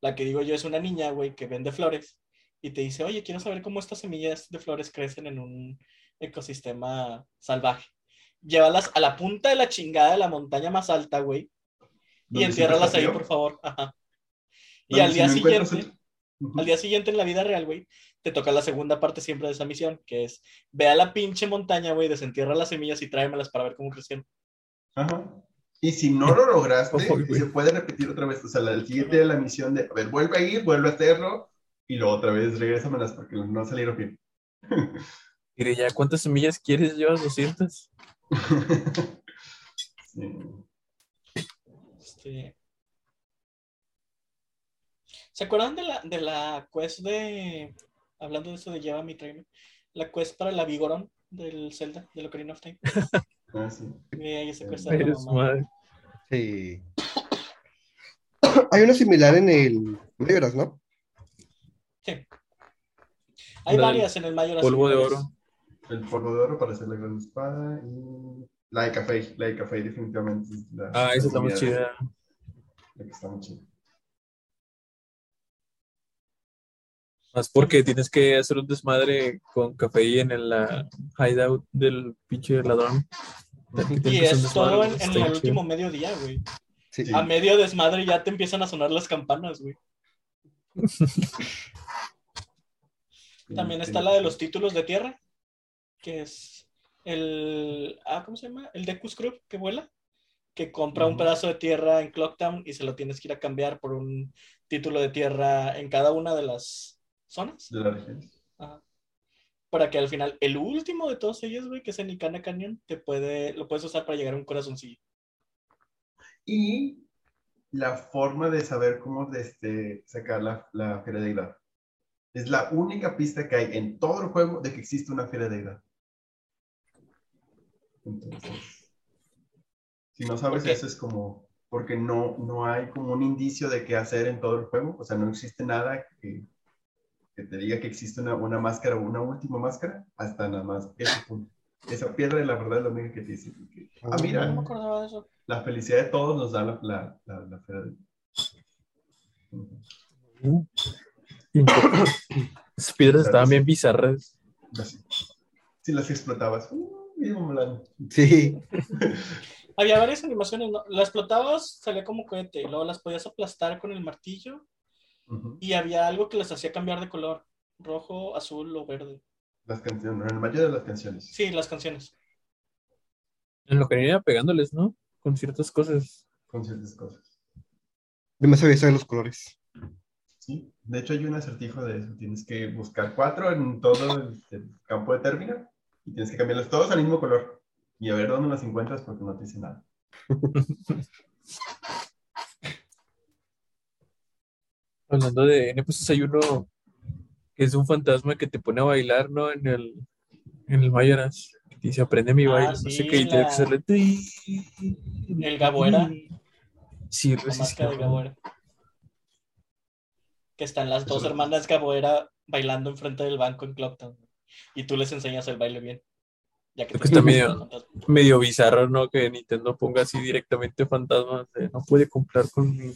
Speaker 3: La que digo yo es una niña, güey, que vende flores y te dice, oye, quiero saber cómo estas semillas de flores crecen en un ecosistema salvaje. Llévalas a la punta de la chingada de la montaña más alta, güey, y entiérralas ahí, por favor. Ajá. Y al día siguiente, al día siguiente en la vida real, güey, te toca la segunda parte siempre de esa misión, que es ve a la pinche montaña, güey, desentierra las semillas y tráemelas para ver cómo crecieron.
Speaker 4: Ajá. Y si no lo lograste,
Speaker 5: güey.
Speaker 4: se puede repetir otra vez. O sea, la- el siguiente de la misión de, a ver, vuelve a ir, vuelve a hacerlo, y luego otra vez regrésamelas porque no salieron bien.
Speaker 5: Mire, ya, ¿cuántas semillas quieres? ¿Llevas 200?
Speaker 4: Sí.
Speaker 3: Este... ¿Se acuerdan de la, de la quest de. Hablando de eso de Lleva mi tráeme? La quest para la Vigorón del Zelda, del Ocarina of Time.
Speaker 4: Ah, sí.
Speaker 3: Y ahí mamada.
Speaker 5: madre.
Speaker 2: Sí. Hay uno similar en el Mayoras, ¿no?
Speaker 3: Hay
Speaker 5: La del
Speaker 3: varias en el mayor.
Speaker 5: Polvo de oro.
Speaker 4: El polvo de oro para hacer la gran espada y la de café. La de café definitivamente. la-
Speaker 5: Ah, esa está
Speaker 4: comida
Speaker 5: chida.
Speaker 4: La que está muy chida.
Speaker 5: Más porque tienes que hacer un desmadre con café en el la hideout del pinche ladrón.
Speaker 3: Y es todo en, el
Speaker 5: chido.
Speaker 3: último mediodía, güey.
Speaker 2: Sí.
Speaker 3: A medio desmadre ya te empiezan a sonar las campanas, güey. También está la de los títulos de tierra, que es el. Ah, ¿cómo se llama? El Deku Scrub que vuela, que compra un pedazo de tierra en Clocktown y se lo tienes que ir a cambiar por un título de tierra en cada una de las zonas.
Speaker 4: De la región.
Speaker 3: Ajá. Para que al final, el último de todos ellos, güey, que es en Ikana Canyon, te puede, lo puedes usar para llegar a un corazoncillo.
Speaker 4: Y la forma de saber cómo de este, sacar la, la Feria de. Es la única pista que hay en todo el juego de que existe una Feria de. Entonces, si no sabes eso es como, porque no, no hay como un indicio de qué hacer en todo el juego. O sea, no existe nada que, que te diga que existe una, una máscara o una última máscara, hasta nada más ese punto. Esa piedra, la verdad, es la única que te dice. que, ah, mira,
Speaker 3: No me acordaba de eso.
Speaker 4: la felicidad de todos nos da la, la, la, de
Speaker 5: piedras estaban bien bizarras.
Speaker 4: Así. Si las explotabas, uh.
Speaker 2: Sí.
Speaker 3: Había varias animaciones, ¿no? Las explotabas, salía como cohete, y luego las podías aplastar con el martillo, Y había algo que les hacía cambiar de color, rojo, azul o verde.
Speaker 4: Las canciones, en el mayor de las canciones.
Speaker 3: Sí, las canciones.
Speaker 5: En lo que venía pegándoles, ¿no? Con ciertas cosas.
Speaker 4: Con ciertas cosas.
Speaker 2: Yo me sabía de los colores.
Speaker 4: Sí. De hecho, hay un acertijo de eso. Tienes que buscar cuatro en todo el, el campo de término y tienes que cambiarlos todos al mismo color. Y a ver dónde las encuentras porque no te dice nada.
Speaker 5: Hablando de NPCs, hay uno que es un fantasma que te pone a bailar, ¿no? En el, en el Mayoras. Que te dice, aprende mi
Speaker 3: Ah,
Speaker 5: baile. no sé qué, y tienes que
Speaker 3: la-
Speaker 5: hacerle.
Speaker 3: El Gaboera.
Speaker 5: Sí,
Speaker 3: La. Gaboera. Que están las dos hermanas Gaboera bailando enfrente del banco en Clocktown. Y tú les enseñas el baile bien. Ya que
Speaker 5: que está medio-. Medio bizarro, ¿no? Que Nintendo ponga así directamente fantasmas. de, no puede cumplir con mi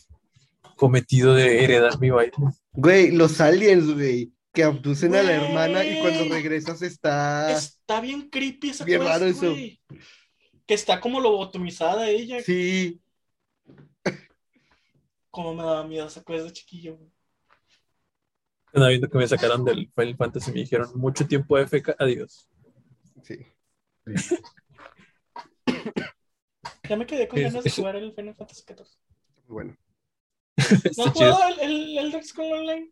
Speaker 5: cometido de heredar mi baile.
Speaker 2: Güey, los aliens, güey, que abducen a la hermana y cuando regresas está...
Speaker 3: Está bien creepy esa
Speaker 2: Bien
Speaker 3: quest,
Speaker 2: raro eso.
Speaker 3: güey. Que está como lobotomizada ella.
Speaker 2: Sí,
Speaker 3: cómo me daba miedo esa cosa de chiquillo, güey.
Speaker 5: Viendo que me sacaron del Final Fantasy y me dijeron mucho tiempo FK, adiós.
Speaker 2: Sí.
Speaker 4: Sí.
Speaker 3: Ya me quedé con ganas de jugar el Final Fantasy XIV.
Speaker 2: Bueno.
Speaker 3: ¿No has jugado el, el, el Dark Scroll Online?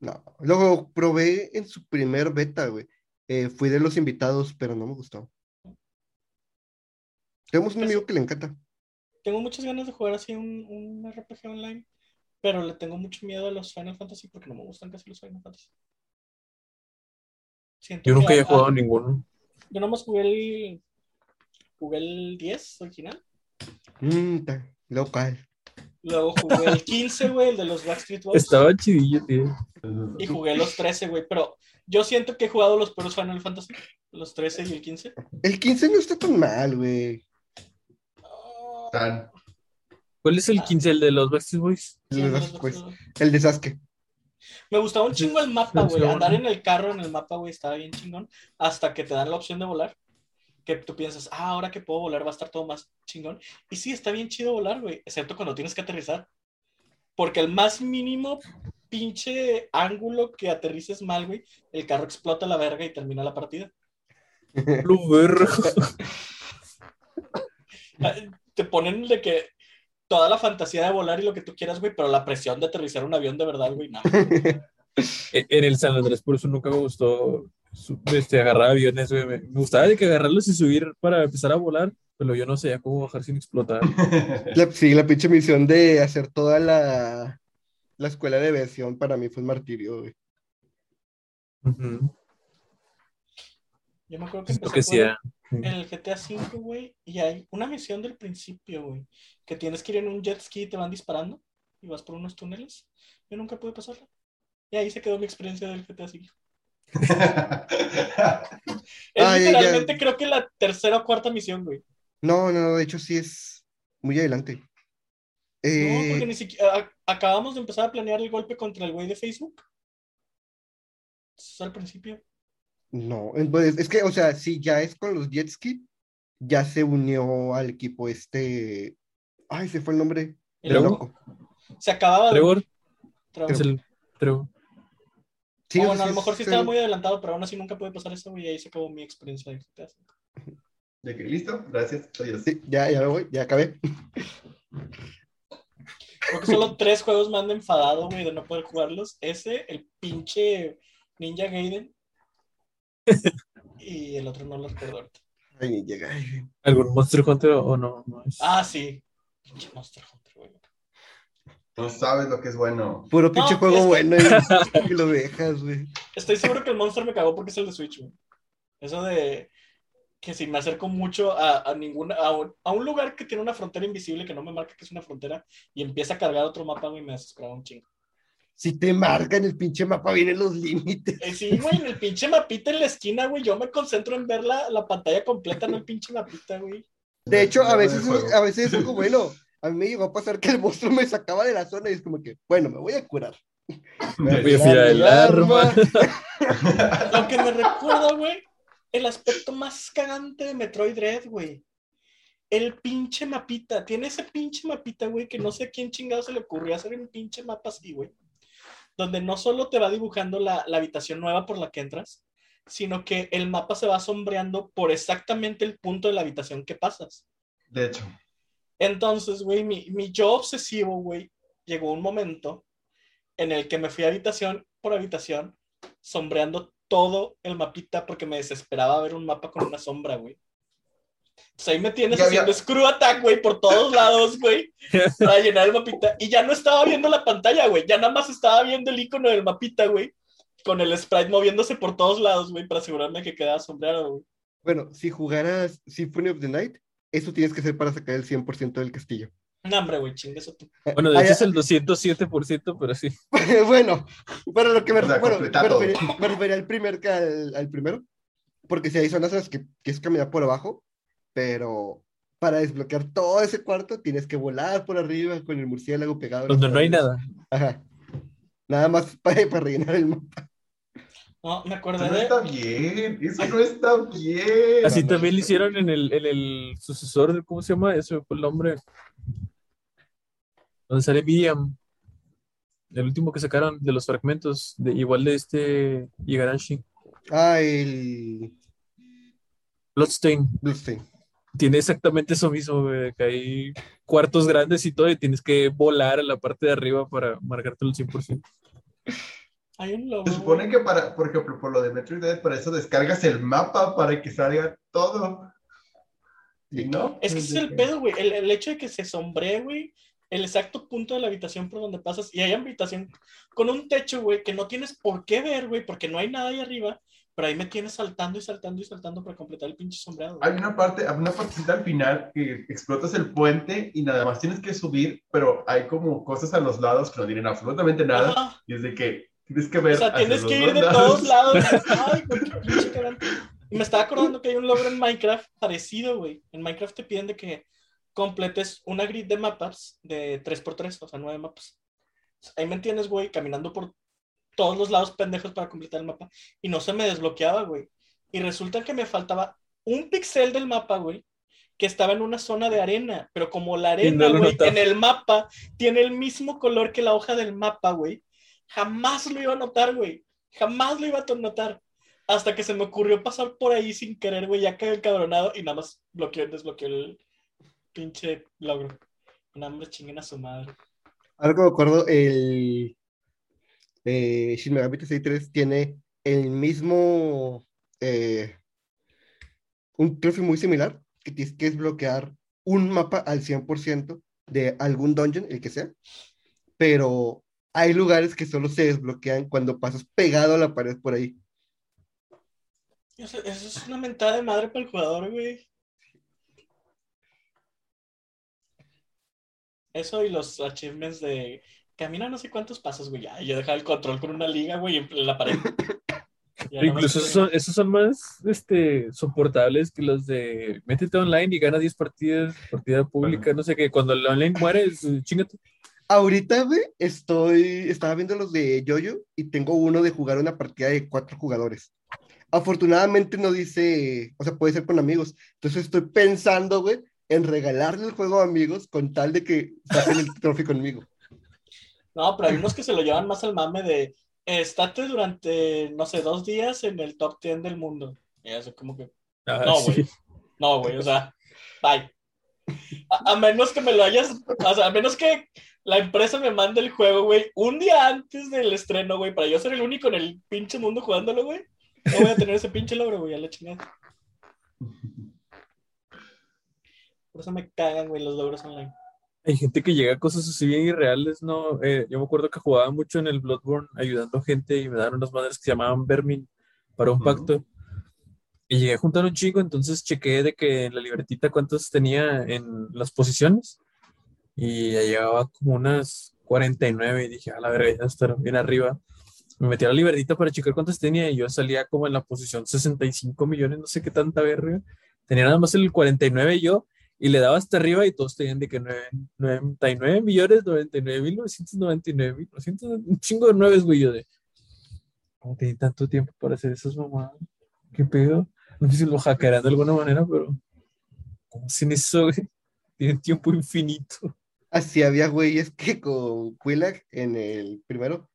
Speaker 2: No. Luego probé en su primer beta, güey. Eh, fui de los invitados, pero no me gustó. Tenemos un
Speaker 3: Eso-
Speaker 2: amigo que le encanta.
Speaker 3: Tengo muchas ganas de jugar así un, un RPG online, pero le tengo mucho miedo a los Final Fantasy porque no me gustan casi los Final Fantasy. Siento
Speaker 5: Yo
Speaker 3: que
Speaker 5: nunca
Speaker 3: a-
Speaker 5: he jugado ninguno.
Speaker 3: Yo nomás jugué el, jugué el 10 original.
Speaker 2: Mm, local.
Speaker 3: Luego jugué el 15, güey, el de los Backstreet Boys.
Speaker 5: Estaba chidillo, tío.
Speaker 3: Y jugué los 13, güey. Pero yo siento que he jugado los peores Final Fantasy. Los 13 y el 15.
Speaker 2: El 15 no está tan mal, güey.
Speaker 4: Tan.
Speaker 5: ¿Cuál es el 15, el de los Backstreet Boys?
Speaker 3: sí,
Speaker 2: El de
Speaker 3: los
Speaker 2: Backstreet Boys.
Speaker 3: Backstreet Boys.
Speaker 2: El de Sasuke.
Speaker 3: Me gustaba un chingo el mapa, güey. Andar en el carro, en el mapa, güey, estaba bien chingón. Hasta que te dan la opción de volar. Que tú piensas, ah, ahora que puedo volar va a estar todo más chingón. Y sí, está bien chido volar, güey. Excepto cuando tienes que aterrizar. Porque el más mínimo pinche ángulo que aterrices mal, güey, el carro explota la verga y termina la partida.
Speaker 5: Lo verga.
Speaker 3: Ah, Te ponen de que toda la fantasía de volar y lo que tú quieras, güey, pero la presión de aterrizar un avión de verdad, güey, no.
Speaker 5: E- En el San Andrés, por eso nunca me gustó este, agarrar aviones, güey. Me, me gustaba de que agarrarlos y subir para empezar a volar, pero yo no sabía cómo bajar sin explotar.
Speaker 2: La- sí, la pinche misión de hacer toda la, la escuela de aviación para mí fue un martirio, güey.
Speaker 3: Yo me acuerdo que empecé
Speaker 5: que
Speaker 3: en el GTA V, güey, y hay una misión del principio, güey, que tienes que ir en un jet ski y te van disparando y vas por unos túneles. Yo nunca pude pasarla. Y ahí se quedó mi experiencia del GTA V. Es
Speaker 2: ya.
Speaker 3: literalmente creo que la tercera o cuarta misión, güey.
Speaker 2: No, no, no, de hecho sí es muy adelante.
Speaker 3: No,
Speaker 2: Eh,
Speaker 3: porque ni siquiera acabamos de empezar a planear el golpe contra el güey de Facebook. Eso es al principio.
Speaker 2: no, pues, es que, o sea, sí, ya es con los jet ski, ya se unió al equipo este. Ay, se fue el nombre.
Speaker 3: El
Speaker 2: loco.
Speaker 3: Se acababa de.
Speaker 5: Trevor,
Speaker 3: Trevor.
Speaker 5: es el Trevor.
Speaker 2: Sí,
Speaker 3: O
Speaker 2: o
Speaker 3: bueno, a lo mejor sí
Speaker 2: es
Speaker 3: estaba muy adelantado, pero aún así nunca pude pasar eso, güey, y ahí se acabó mi experiencia de GTA V.
Speaker 4: ¿De? ¿Listo? Gracias.
Speaker 2: Sí, ya, ya me voy, ya acabé.
Speaker 3: Creo que solo tres juegos me han enfadado, güey, de no poder jugarlos. Ese, el pinche Ninja Gaiden. y el otro no lo recuerdo ahorita.
Speaker 2: Ay, llega. ay,
Speaker 5: ¿Algún Monster Hunter o o no? no es-
Speaker 3: Ah, sí. Pinche Monster Hunter,
Speaker 4: No sabes lo que es bueno.
Speaker 2: Puro pinche
Speaker 3: No,
Speaker 2: juego
Speaker 3: es
Speaker 2: bueno y, y lo dejas, güey.
Speaker 3: Estoy seguro que el Monster me cagó porque es el de Switch, güey. Eso de que si me acerco mucho a, a ninguna, a un, a un lugar que tiene una frontera invisible que no me marca que es una frontera y empieza a cargar otro mapa, güey, me desesperaba un chingo.
Speaker 2: Si te marca en el pinche mapa, vienen los límites.
Speaker 3: Eh, sí, güey, en el pinche mapita en la esquina, güey, yo me concentro en ver la, la pantalla completa, no el pinche mapita, güey.
Speaker 2: De hecho, a veces, a veces es algo bueno. A mí me llegó a pasar que el monstruo me sacaba de la zona y es como que, bueno, me voy a curar.
Speaker 5: Voy a afilar el arma.
Speaker 3: Lo que me recuerda, güey, el aspecto más cagante de Metroid Dread, güey. El pinche mapita. Tiene ese pinche mapita, güey, que no sé a quién chingado se le ocurrió hacer un pinche mapa así, güey. Donde no solo te va dibujando la, la habitación nueva por la que entras, sino que el mapa se va sombreando por exactamente el punto de la habitación que pasas.
Speaker 4: De hecho.
Speaker 3: Entonces, güey, mi, mi yo obsesivo, güey, llegó un momento en el que me fui habitación por habitación, sombreando todo el mapita porque me desesperaba ver un mapa con una sombra, güey. Entonces ahí me tienes
Speaker 4: Ya
Speaker 3: haciendo screw attack, güey, por todos lados, güey, para llenar el mapita. Y ya no estaba viendo la pantalla, güey, ya nada más estaba viendo el icono del mapita, güey, con el sprite moviéndose por todos lados, güey, para asegurarme que quedaba sombreado, güey.
Speaker 2: Bueno, si jugaras Symphony of the Night, eso tienes que hacer para sacar el 100% del castillo.
Speaker 3: No, hombre, güey, chingue eso tú.
Speaker 5: Bueno, de hecho es el 207%, pero sí.
Speaker 2: bueno, pero lo que me,
Speaker 4: O sea,
Speaker 2: bueno, me refería, me refería al, primer, que al, al primero, porque si hay zonas en las que quieres caminar por abajo, pero para desbloquear todo ese cuarto tienes que volar por arriba con el murciélago pegado.
Speaker 5: Donde no hay nada.
Speaker 2: Ajá. Nada más para, para rellenar el mapa.
Speaker 3: No, me acordé
Speaker 4: Eso no está bien. Eso no está bien.
Speaker 5: Así también lo hicieron en el, en el sucesor, ¿cómo se llama? Ese fue el nombre. donde sale Miriam. El último que sacaron de los fragmentos, de, igual de este Igarashi.
Speaker 2: Ah, el
Speaker 5: Bloodstain.
Speaker 2: Bloodstain.
Speaker 5: Tiene exactamente eso mismo, güey, que hay cuartos grandes y todo, y tienes que volar a la parte de arriba para marcarte el 100%.
Speaker 3: Hay un logo.
Speaker 4: Se supone que para, por ejemplo, por lo de Metroid para eso descargas el mapa para que salga todo. ¿Y no?
Speaker 3: Es que ese es el pedo, güey. El, el hecho de que se sombree, güey, el exacto punto de la habitación por donde pasas. Y hay habitación con un techo, güey, que no tienes por qué ver, güey, porque no hay nada ahí arriba. Pero ahí me tienes saltando y saltando y saltando para completar el pinche sombreado. güey.
Speaker 4: Hay una parte, hay una partecita al final que explotas el puente y nada más tienes que subir, pero hay como cosas a los lados que no tienen absolutamente nada.
Speaker 3: Ajá.
Speaker 4: Y es de que tienes que ver.
Speaker 3: O sea, tienes que ir de todos lados. Ay, güey, qué pinche. Y me estaba acordando que hay un logro en Minecraft parecido, güey. En Minecraft te piden de que completes una grid de mapas de 3x3, o sea, 9 mapas. Ahí me entiendes, güey, caminando por todos los lados pendejos para completar el mapa. Y no se me desbloqueaba, güey. Y resulta que me faltaba un pixel del mapa, güey, que estaba en una zona de arena. Pero como la
Speaker 5: no
Speaker 3: arena, güey, en el mapa tiene el mismo color que la hoja del mapa, güey. Jamás lo iba a notar, güey. Jamás lo iba a notar. Hasta que se me ocurrió pasar por ahí sin querer, güey. Ya quedé encabronado y nada más bloqueó, desbloqueó el pinche logro. Nada más chinguen a su madre.
Speaker 2: Ahora que me acuerdo, el eh, Shin Megami Tensei 3 tiene el mismo, eh, un trofeo muy similar, que tienes que desbloquear un mapa al 100% de algún dungeon, el que sea, pero hay lugares que solo se desbloquean cuando pasas pegado a la pared por ahí.
Speaker 3: Eso, eso es una mentada de madre para el jugador, güey. Eso y los achievements de camina no sé cuántos pasos, güey. Ya, yo dejaba el control con una liga, güey, en la pared.
Speaker 5: Incluso esos son, esos son más este, soportables que los de métete online y gana 10 partidas, partida pública, no sé qué. Cuando el online muere, chingate.
Speaker 2: Ahorita, güey, estoy, estaba viendo los de Yoyo y tengo uno de jugar una partida de cuatro jugadores. Afortunadamente no dice, o sea, puede ser con amigos. Entonces estoy pensando, güey, en regalarle el juego a amigos con tal de que saquen el trofeo conmigo.
Speaker 3: No, pero hay unos que se lo llevan más al mame de estate durante, no sé, dos días en el top 10 del mundo. Y eso como que,
Speaker 5: Ah,
Speaker 3: No,
Speaker 5: sí.
Speaker 3: güey. no, güey, o sea, bye. A, a menos que me lo hayas, o sea, a menos que la empresa me mande el juego, güey, un día antes del estreno, güey, para yo ser el único en el pinche mundo jugándolo, güey. No voy a tener ese pinche logro, güey, a la chingada. Por eso me cagan, güey, los logros online.
Speaker 5: Hay gente que llega a cosas así bien irreales, ¿no? Eh, yo me acuerdo que jugaba mucho en el Bloodborne ayudando a gente y me daban unas madres que se llamaban Vermin para un pacto. Y llegué a juntar un chingo, entonces chequé de que en la libretita cuántos tenía en las posiciones. Y ya llevaba como unas 49 y dije, a la verga, ya está bien arriba. Me metí a la libretita para checar cuántas tenía y yo salía como en la posición 65 millones, no sé qué tanta verga. Tenía nada más el 49 yo y le daba hasta arriba y todos tenían de que nueve- 99 millones, 99 mil 999 mil 900, un chingo de nueves, güey. Yo de, ¿cómo tenía tanto tiempo para hacer esas mamadas? ¿Qué pedo? No sé si lo hackearán de alguna manera, pero ¿cómo hacen eso, güey? Tienen tiempo infinito.
Speaker 2: Así había güeyes que con Quillac en el primero,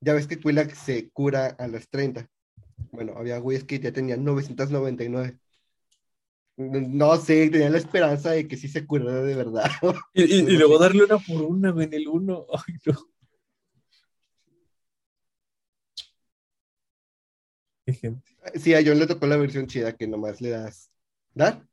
Speaker 2: ya ves que Quillac se cura a las 30. Bueno, había güeyes que ya tenían 999. No sé, tenían la esperanza de que sí se curara de verdad.
Speaker 5: Y, y- y luego darle una por una, en el uno. Ay, no. Qué gente.
Speaker 2: Sí, a John le tocó la versión chida que nomás le das dar,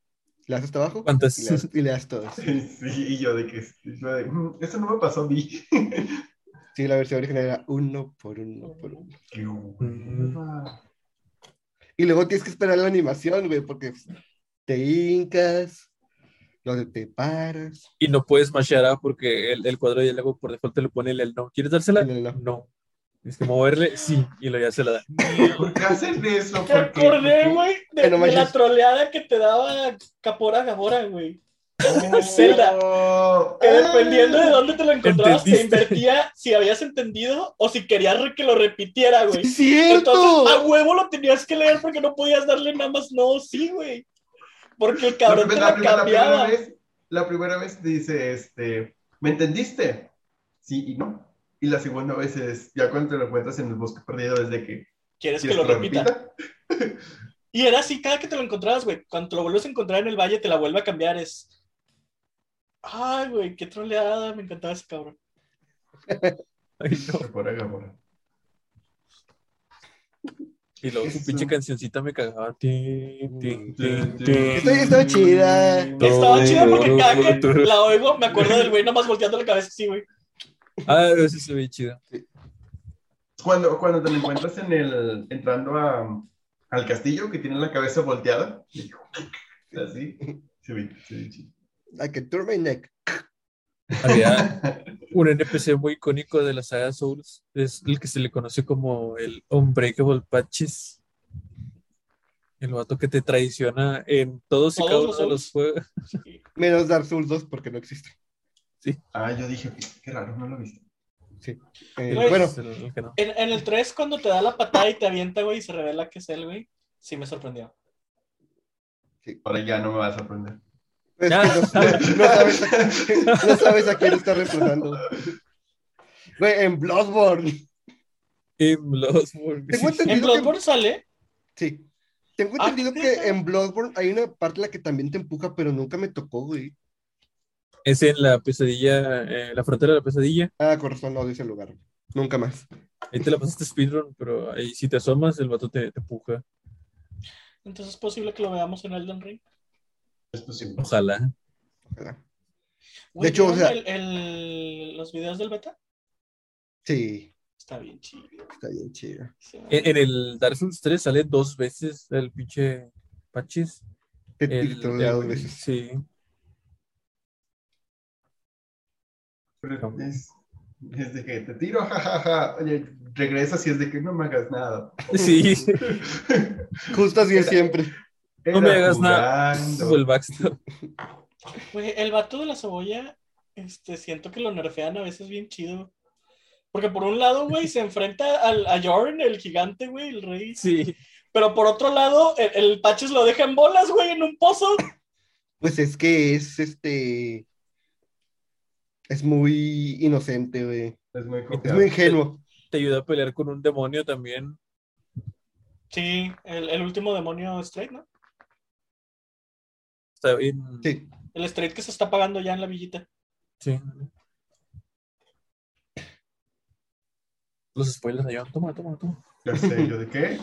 Speaker 2: le das hasta abajo
Speaker 5: ¿Cuántas?
Speaker 2: y le das, y le das todos.
Speaker 4: Sí, y yo de que yo de, "Mm, eso no me pasó a mí.
Speaker 2: Sí, la versión original era uno por uno por uno.
Speaker 4: Qué hueva.
Speaker 2: Y luego tienes que esperar la animación, güey, porque te hincas, luego te paras.
Speaker 5: Y no puedes mashear A porque el, el cuadro de diálogo por default te lo pone el, el no. ¿Quieres dársela?
Speaker 2: El no.
Speaker 5: No. Tienes que moverle, sí, y lo ya se la da.
Speaker 4: ¿Por qué hacen eso?
Speaker 3: Te acordé, güey, de,
Speaker 2: Que no
Speaker 3: de la troleada que te daba Capora Gabora, güey. El Zelda.
Speaker 4: Oh,
Speaker 3: Que dependiendo de dónde te lo encontrabas, te invertía si habías entendido o si querías que lo repitiera, güey.
Speaker 2: ¡Es cierto!
Speaker 3: Entonces, a huevo lo tenías que leer porque no podías darle nada más no sí, güey. Porque el
Speaker 4: La,
Speaker 3: cabrón te la
Speaker 4: la primera
Speaker 3: cambiaba.
Speaker 4: vez, la primera vez dice, este, ¿me entendiste? sí y no. Y la segunda vez es, ya cuando te lo encuentras en el bosque perdido, es de que...
Speaker 3: ¿Quieres que
Speaker 4: ¿quieres
Speaker 3: lo repita? Y era así cada que te lo encontrabas, güey. Cuando te lo vuelves a encontrar en el valle, te la vuelve a cambiar. Es. Ay, güey, qué troleada. Me encantaba ese cabrón.
Speaker 5: Ay, no.
Speaker 4: Gamora, Gamora.
Speaker 5: Y luego su pinche cancioncita me cagaba. Tin, tin, tin, tin.
Speaker 2: Esto ya estaba chida.
Speaker 3: Estaba chido porque cada que la oigo, me acuerdo del güey nomás volteando la cabeza así, güey.
Speaker 5: Ah, ese se ve chido.
Speaker 4: Cuando, cuando te lo encuentras en el, entrando a, al castillo, que tiene la cabeza volteada, así, se ve, se ve chido.
Speaker 2: I can turn my neck.
Speaker 5: Había un NPC muy icónico de la saga Souls. Es el que se le conoce como el Unbreakable Patches. El vato que te traiciona en todos y
Speaker 3: Todos
Speaker 5: cada
Speaker 3: los
Speaker 5: uno de los juegos.
Speaker 2: Menos Dark Souls 2 porque no existe.
Speaker 4: Ah, yo dije, qué raro, no lo he visto.
Speaker 2: Eh,
Speaker 3: Pues-
Speaker 2: bueno,
Speaker 5: Es el- el que no.
Speaker 3: En, en el 3, cuando te da la patada y te avienta, güey, y se revela que es él, güey. Sí me sorprendió.
Speaker 4: Ahora ya no me va a sorprender.
Speaker 2: es que no, sabes a, no sabes a quién está representando. Güey, en Bloodborne.
Speaker 5: En Bloodborne.
Speaker 2: Tengo
Speaker 3: En
Speaker 2: entendido que,
Speaker 3: Bloodborne sale.
Speaker 2: sí. Tengo
Speaker 3: Ah,
Speaker 2: entendido
Speaker 3: ¿neta?
Speaker 2: que en Bloodborne hay una parte en la que también te empuja, pero nunca me tocó, güey.
Speaker 5: Es en la pesadilla, eh, la frontera de la pesadilla.
Speaker 2: Ah, con razón, no, de ese lugar. Nunca más.
Speaker 5: Ahí te la pasaste speedrun, pero ahí si te asomas, el vato te, te empuja.
Speaker 3: Entonces es posible que lo veamos en Elden Ring.
Speaker 4: Es posible.
Speaker 5: Ojalá.
Speaker 2: Ojalá.
Speaker 3: Güey,
Speaker 2: hecho, o
Speaker 3: ¿vieron
Speaker 2: sea-
Speaker 3: el- el- los videos del beta?
Speaker 2: Sí,
Speaker 3: Está bien chido.
Speaker 2: está bien chido.
Speaker 3: Sí,
Speaker 5: En, en el Dark Souls 3 sale dos veces el pinche Patches.
Speaker 2: Te
Speaker 5: El,
Speaker 2: dos
Speaker 5: el-
Speaker 2: veces.
Speaker 5: Sí.
Speaker 4: Es, es de que te tiro, jajaja. Oye, regresas y es de que no me hagas nada.
Speaker 5: Sí.
Speaker 2: Justo así es siempre.
Speaker 5: No me hagas nada.
Speaker 4: jugando.
Speaker 5: O el backstab.
Speaker 3: Güey, el vato de la cebolla, este, siento que lo nerfean a veces bien chido. Porque por un lado, güey, se enfrenta al, a Jorn, el gigante, güey, el rey.
Speaker 5: Sí.
Speaker 3: Pero por otro lado, el, el Patches lo deja en bolas, güey, en un pozo.
Speaker 2: Pues es que es este. Es muy inocente, güey.
Speaker 4: Es muy
Speaker 2: Es
Speaker 4: confiado.
Speaker 2: muy ingenuo.
Speaker 5: Te ayuda a pelear con un demonio también.
Speaker 3: Sí, el, el último demonio Straight, ¿no?
Speaker 5: Está bien.
Speaker 2: Sí.
Speaker 3: El Straight que se está pagando ya en la villita.
Speaker 5: Sí. Los spoilers allá. Toma, toma, toma.
Speaker 4: Ya sé, yo de qué.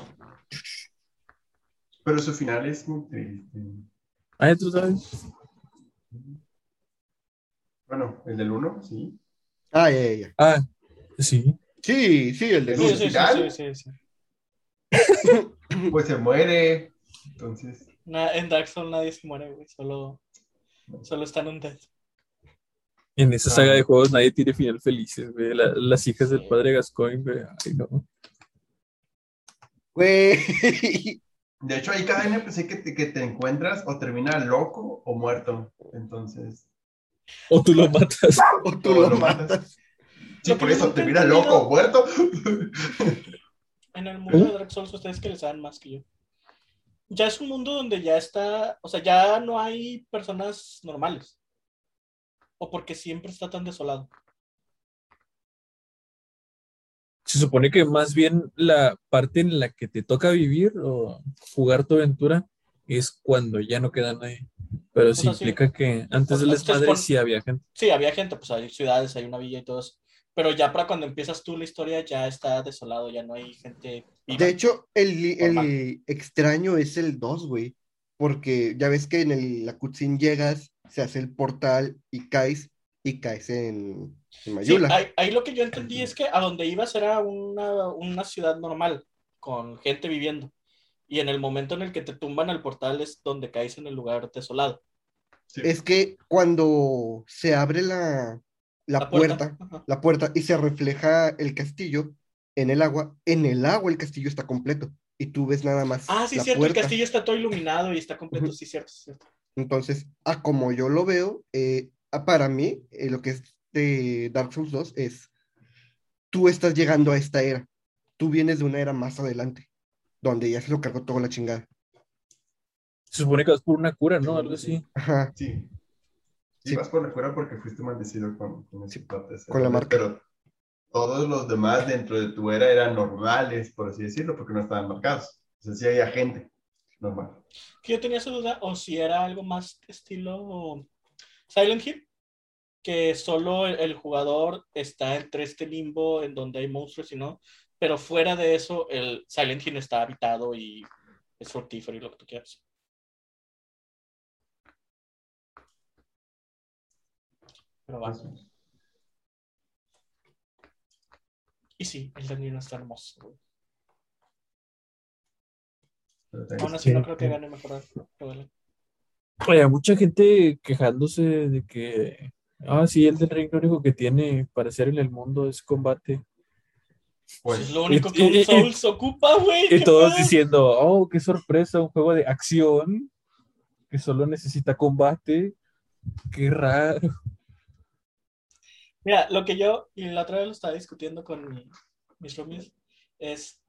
Speaker 4: Pero su final es muy triste.
Speaker 5: Ah, tú sabes.
Speaker 4: Bueno, el del 1, sí.
Speaker 2: Ah, ya, ya, ya.
Speaker 5: Ah, sí.
Speaker 2: Sí, sí, el de
Speaker 3: Sí,
Speaker 2: luz.
Speaker 3: sí, sí, sí, sí, sí.
Speaker 4: Pues se muere. Entonces,
Speaker 3: Na- en Dark Souls nadie se muere, güey. Solo, solo están un dead.
Speaker 5: En esa
Speaker 4: Ah.
Speaker 5: saga de juegos nadie tiene final felices, güey. La- las hijas del padre Gascoigne, güey. Ay, no.
Speaker 2: Güey.
Speaker 4: de hecho, hay cada NPC que te, que te encuentras o termina loco o muerto. Entonces,
Speaker 5: O tú lo matas.
Speaker 2: O tú lo matas.
Speaker 4: sí, por eso termina loco o muerto.
Speaker 3: En el mundo de Dark Souls, ustedes que le saben más que yo. Ya es un mundo donde ya está, o sea, ya no hay personas normales. O porque siempre está tan desolado.
Speaker 5: Se supone que más bien la parte en la que te toca vivir o jugar tu aventura es cuando ya no queda nadie. Pero sí
Speaker 3: sí.
Speaker 5: implica que antes del
Speaker 3: se
Speaker 5: desmadre sí había gente.
Speaker 3: Sí, había gente, pues hay ciudades, hay una villa y todo eso. Pero ya para cuando empiezas tú la historia ya está desolado, ya no hay gente viva.
Speaker 2: De hecho, el, el extraño es el 2, güey. Porque ya ves que en el, la cutscene llegas, se hace el portal y caes, y caes en, en
Speaker 3: Sí,
Speaker 2: Mayula.
Speaker 3: ahí, ahí lo que yo entendí es que a donde ibas era una, una ciudad normal, con gente viviendo. Y en el momento en el que te tumban al portal es donde caes en el lugar desolado.
Speaker 4: Sí.
Speaker 2: Es que cuando se abre la, la, puerta, la puerta y se refleja el castillo en el agua, en el agua el castillo está completo. Y tú ves nada más
Speaker 3: Ah, sí,
Speaker 2: la
Speaker 3: cierto,
Speaker 2: puerta.
Speaker 3: el castillo está todo iluminado y está completo, sí, cierto, sí, cierto.
Speaker 2: Entonces, a como yo lo veo, eh, a- para mí, eh, lo que es de Dark Souls 2 es, tú estás llegando a esta era, tú vienes de una era más adelante, donde ya se lo cargó toda la chingada.
Speaker 5: Se supone que vas por una cura, ¿no? Algo así.
Speaker 2: Ajá.
Speaker 4: Sí. Sí,
Speaker 2: Sí.
Speaker 4: vas por la cura porque fuiste maldecido con, con
Speaker 2: Sí, con la marca.
Speaker 4: Pero todos los demás dentro de tu era eran normales, por así decirlo, porque no estaban marcados. O sea, sí había gente normal.
Speaker 3: Que yo tenía esa duda, o si era algo más estilo Silent Hill, que solo el, el jugador está entre este limbo en donde hay monstruos y no, pero fuera de eso, el Silent Hill está habitado y es fructífero y lo que tú quieras. Pero va. Y sí, el Danilo está hermoso. Aún así no creo que gane mejor revela.
Speaker 5: Oye, mucha gente quejándose de que, ah, sí, el del Ring lo único que tiene para hacer en el mundo es combate.
Speaker 4: Pues,
Speaker 3: es lo único
Speaker 5: y-
Speaker 3: que un
Speaker 5: y- y-
Speaker 3: Souls ocupa, güey.
Speaker 5: Y
Speaker 3: ¿qué
Speaker 5: todos diciendo, oh, qué sorpresa, un juego de acción que solo necesita combate. Qué raro.
Speaker 3: Mira, lo que yo, y la otra vez lo estaba discutiendo con mi- mis roomies, es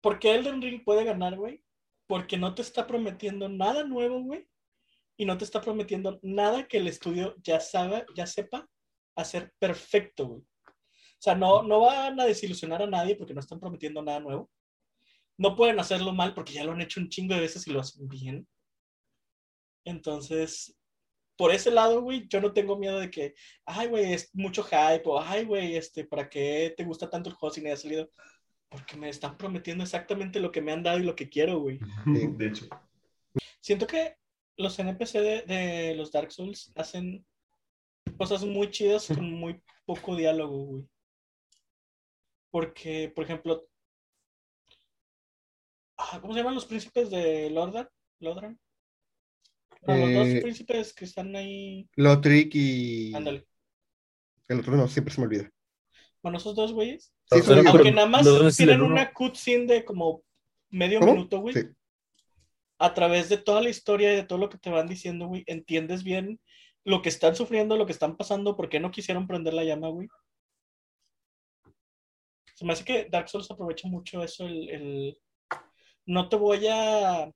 Speaker 3: ¿por qué Elden Ring puede ganar, güey? Porque no te está prometiendo nada nuevo, güey, y no te está prometiendo nada que el estudio ya sabe, ya sepa hacer perfecto, güey. O sea, no, no van a desilusionar a nadie porque no están prometiendo nada nuevo. No pueden hacerlo mal porque ya lo han hecho un chingo de veces y lo hacen bien. Entonces, por ese lado, güey, yo no tengo miedo de que, ay, güey, es mucho hype, o ay, güey, este, ¿para qué te gusta tanto el juego si no ha salido? Porque me están prometiendo exactamente lo que me han dado y lo que quiero, güey.
Speaker 4: de hecho,
Speaker 3: Siento que los NPC de, de los Dark Souls hacen cosas muy chidas con muy poco diálogo, güey. Porque, por ejemplo, ah, ¿cómo se llaman los príncipes de Lordan? ¿Lordran? No, los dos
Speaker 2: Eh,
Speaker 3: príncipes que están ahí.
Speaker 2: Lotric y
Speaker 3: Ándale.
Speaker 2: el otro no, siempre se me olvida.
Speaker 3: Bueno, esos dos güeyes.
Speaker 2: Sí.
Speaker 3: Aunque
Speaker 5: pero
Speaker 3: nada más tienen una cutscene de como medio
Speaker 2: ¿Cómo?
Speaker 3: minuto, güey.
Speaker 2: Sí.
Speaker 3: A través de toda la historia y de todo lo que te van diciendo, güey, entiendes bien lo que están sufriendo, lo que están pasando, por qué no quisieron prender la llama, güey. Se me hace que Dark Souls aprovecha mucho eso, el, no te voy a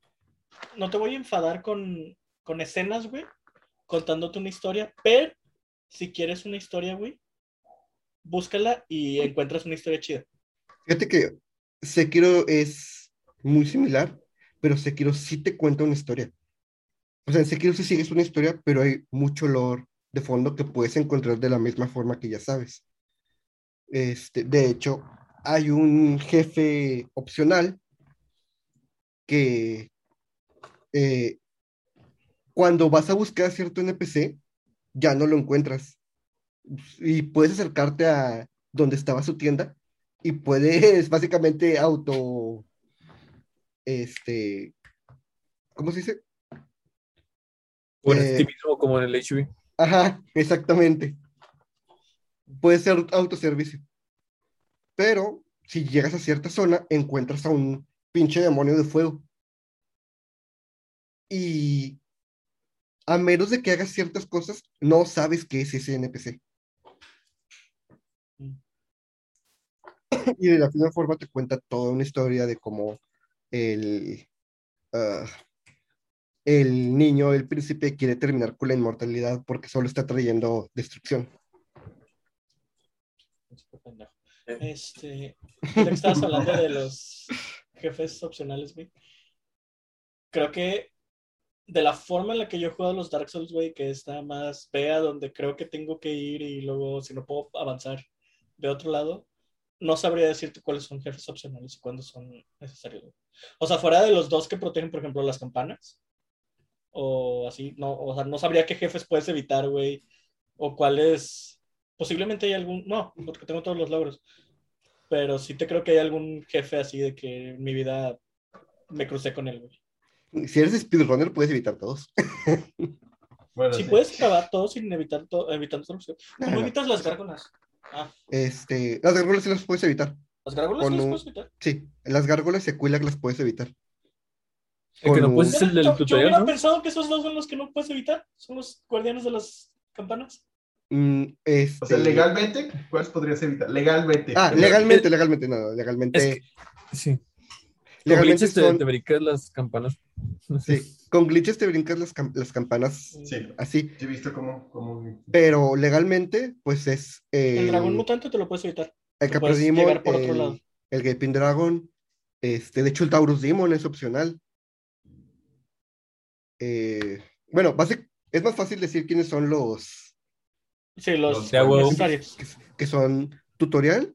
Speaker 3: no te voy a enfadar con, con escenas, güey, contándote una historia, pero si quieres una historia, güey, búscala y encuentras una historia chida.
Speaker 2: Fíjate que Sekiro es muy similar, pero Sekiro sí te cuenta una historia. O sea, en Sekiro sí sigues una historia, pero hay mucho lore de fondo que puedes encontrar de la misma forma que ya sabes. Este, de hecho, hay un jefe opcional que eh, cuando vas a buscar cierto NPC, ya no lo encuentras. Y puedes acercarte a donde estaba su tienda y puedes básicamente auto, este, ¿cómo se dice?
Speaker 5: Bueno,
Speaker 2: Eh,
Speaker 5: mismo como en el HB.
Speaker 2: Ajá, exactamente. Puede ser autoservicio. Pero si llegas a cierta zona, encuentras a un pinche demonio de fuego. Y a menos de que hagas ciertas cosas, no sabes qué es ese NPC. Y de la misma forma te cuenta toda una historia de cómo el, ah, el niño, el príncipe, quiere terminar con la inmortalidad porque solo está trayendo destrucción.
Speaker 3: Súper pendejo.
Speaker 5: Eh.
Speaker 3: Este, que estabas hablando de los jefes opcionales, güey. Creo que de la forma en la que yo jugado los Dark Souls, güey, que está más vea donde creo que tengo que ir y luego si no puedo avanzar de otro lado, no sabría decirte cuáles son jefes opcionales y cuándo son necesarios. O sea, fuera de los dos que protegen, por ejemplo, las campanas. O así, no, o sea, no sabría qué jefes puedes evitar, güey. O cuáles. Posiblemente hay algún. No, porque tengo todos los logros. Pero sí te creo que hay algún jefe así de que en mi vida me crucé con él, güey.
Speaker 2: Si eres speedrunner, puedes evitar todos.
Speaker 4: Bueno,
Speaker 3: Si
Speaker 4: sí.
Speaker 3: puedes acabar todo sin evitar todo, evitando solución. ¿Cómo
Speaker 2: Ajá.
Speaker 3: evitas las gárgolas? Ah,
Speaker 2: Este, las gárgolas sí las puedes evitar.
Speaker 3: las gárgolas sí las
Speaker 2: un-
Speaker 3: puedes evitar.
Speaker 2: Sí, las gárgolas y Aquila las puedes evitar.
Speaker 5: El que no
Speaker 2: con
Speaker 5: puedes es el del
Speaker 3: Yo- yo,
Speaker 5: tutorial,
Speaker 3: hubiera
Speaker 5: ¿no?
Speaker 3: pensado que esos dos son los que no puedes evitar. Son los guardianes de las campanas.
Speaker 2: Mm, este...
Speaker 4: O sea, legalmente, ¿cuáles podrías evitar? Legalmente.
Speaker 2: Ah, legalmente, legalmente, no, legalmente.
Speaker 5: Es que- Sí. Con
Speaker 2: legalmente
Speaker 5: glitches te,
Speaker 2: son-
Speaker 5: te brincas las campanas.
Speaker 2: Sí, con glitches te brincas las, cam- las campanas
Speaker 4: Sí,
Speaker 2: así,
Speaker 4: sí he visto cómo, cómo
Speaker 2: pero legalmente, pues es
Speaker 3: El
Speaker 2: el,
Speaker 3: dragón mutante te lo puedes evitar.
Speaker 2: el
Speaker 3: otro
Speaker 2: el,
Speaker 3: lado.
Speaker 2: el Gaping Dragon, este, de hecho el Taurus Demon es opcional. Eh, bueno, es más fácil decir quiénes son los
Speaker 3: Sí, los
Speaker 4: Los
Speaker 3: necesarios.
Speaker 2: que, que son tutorial,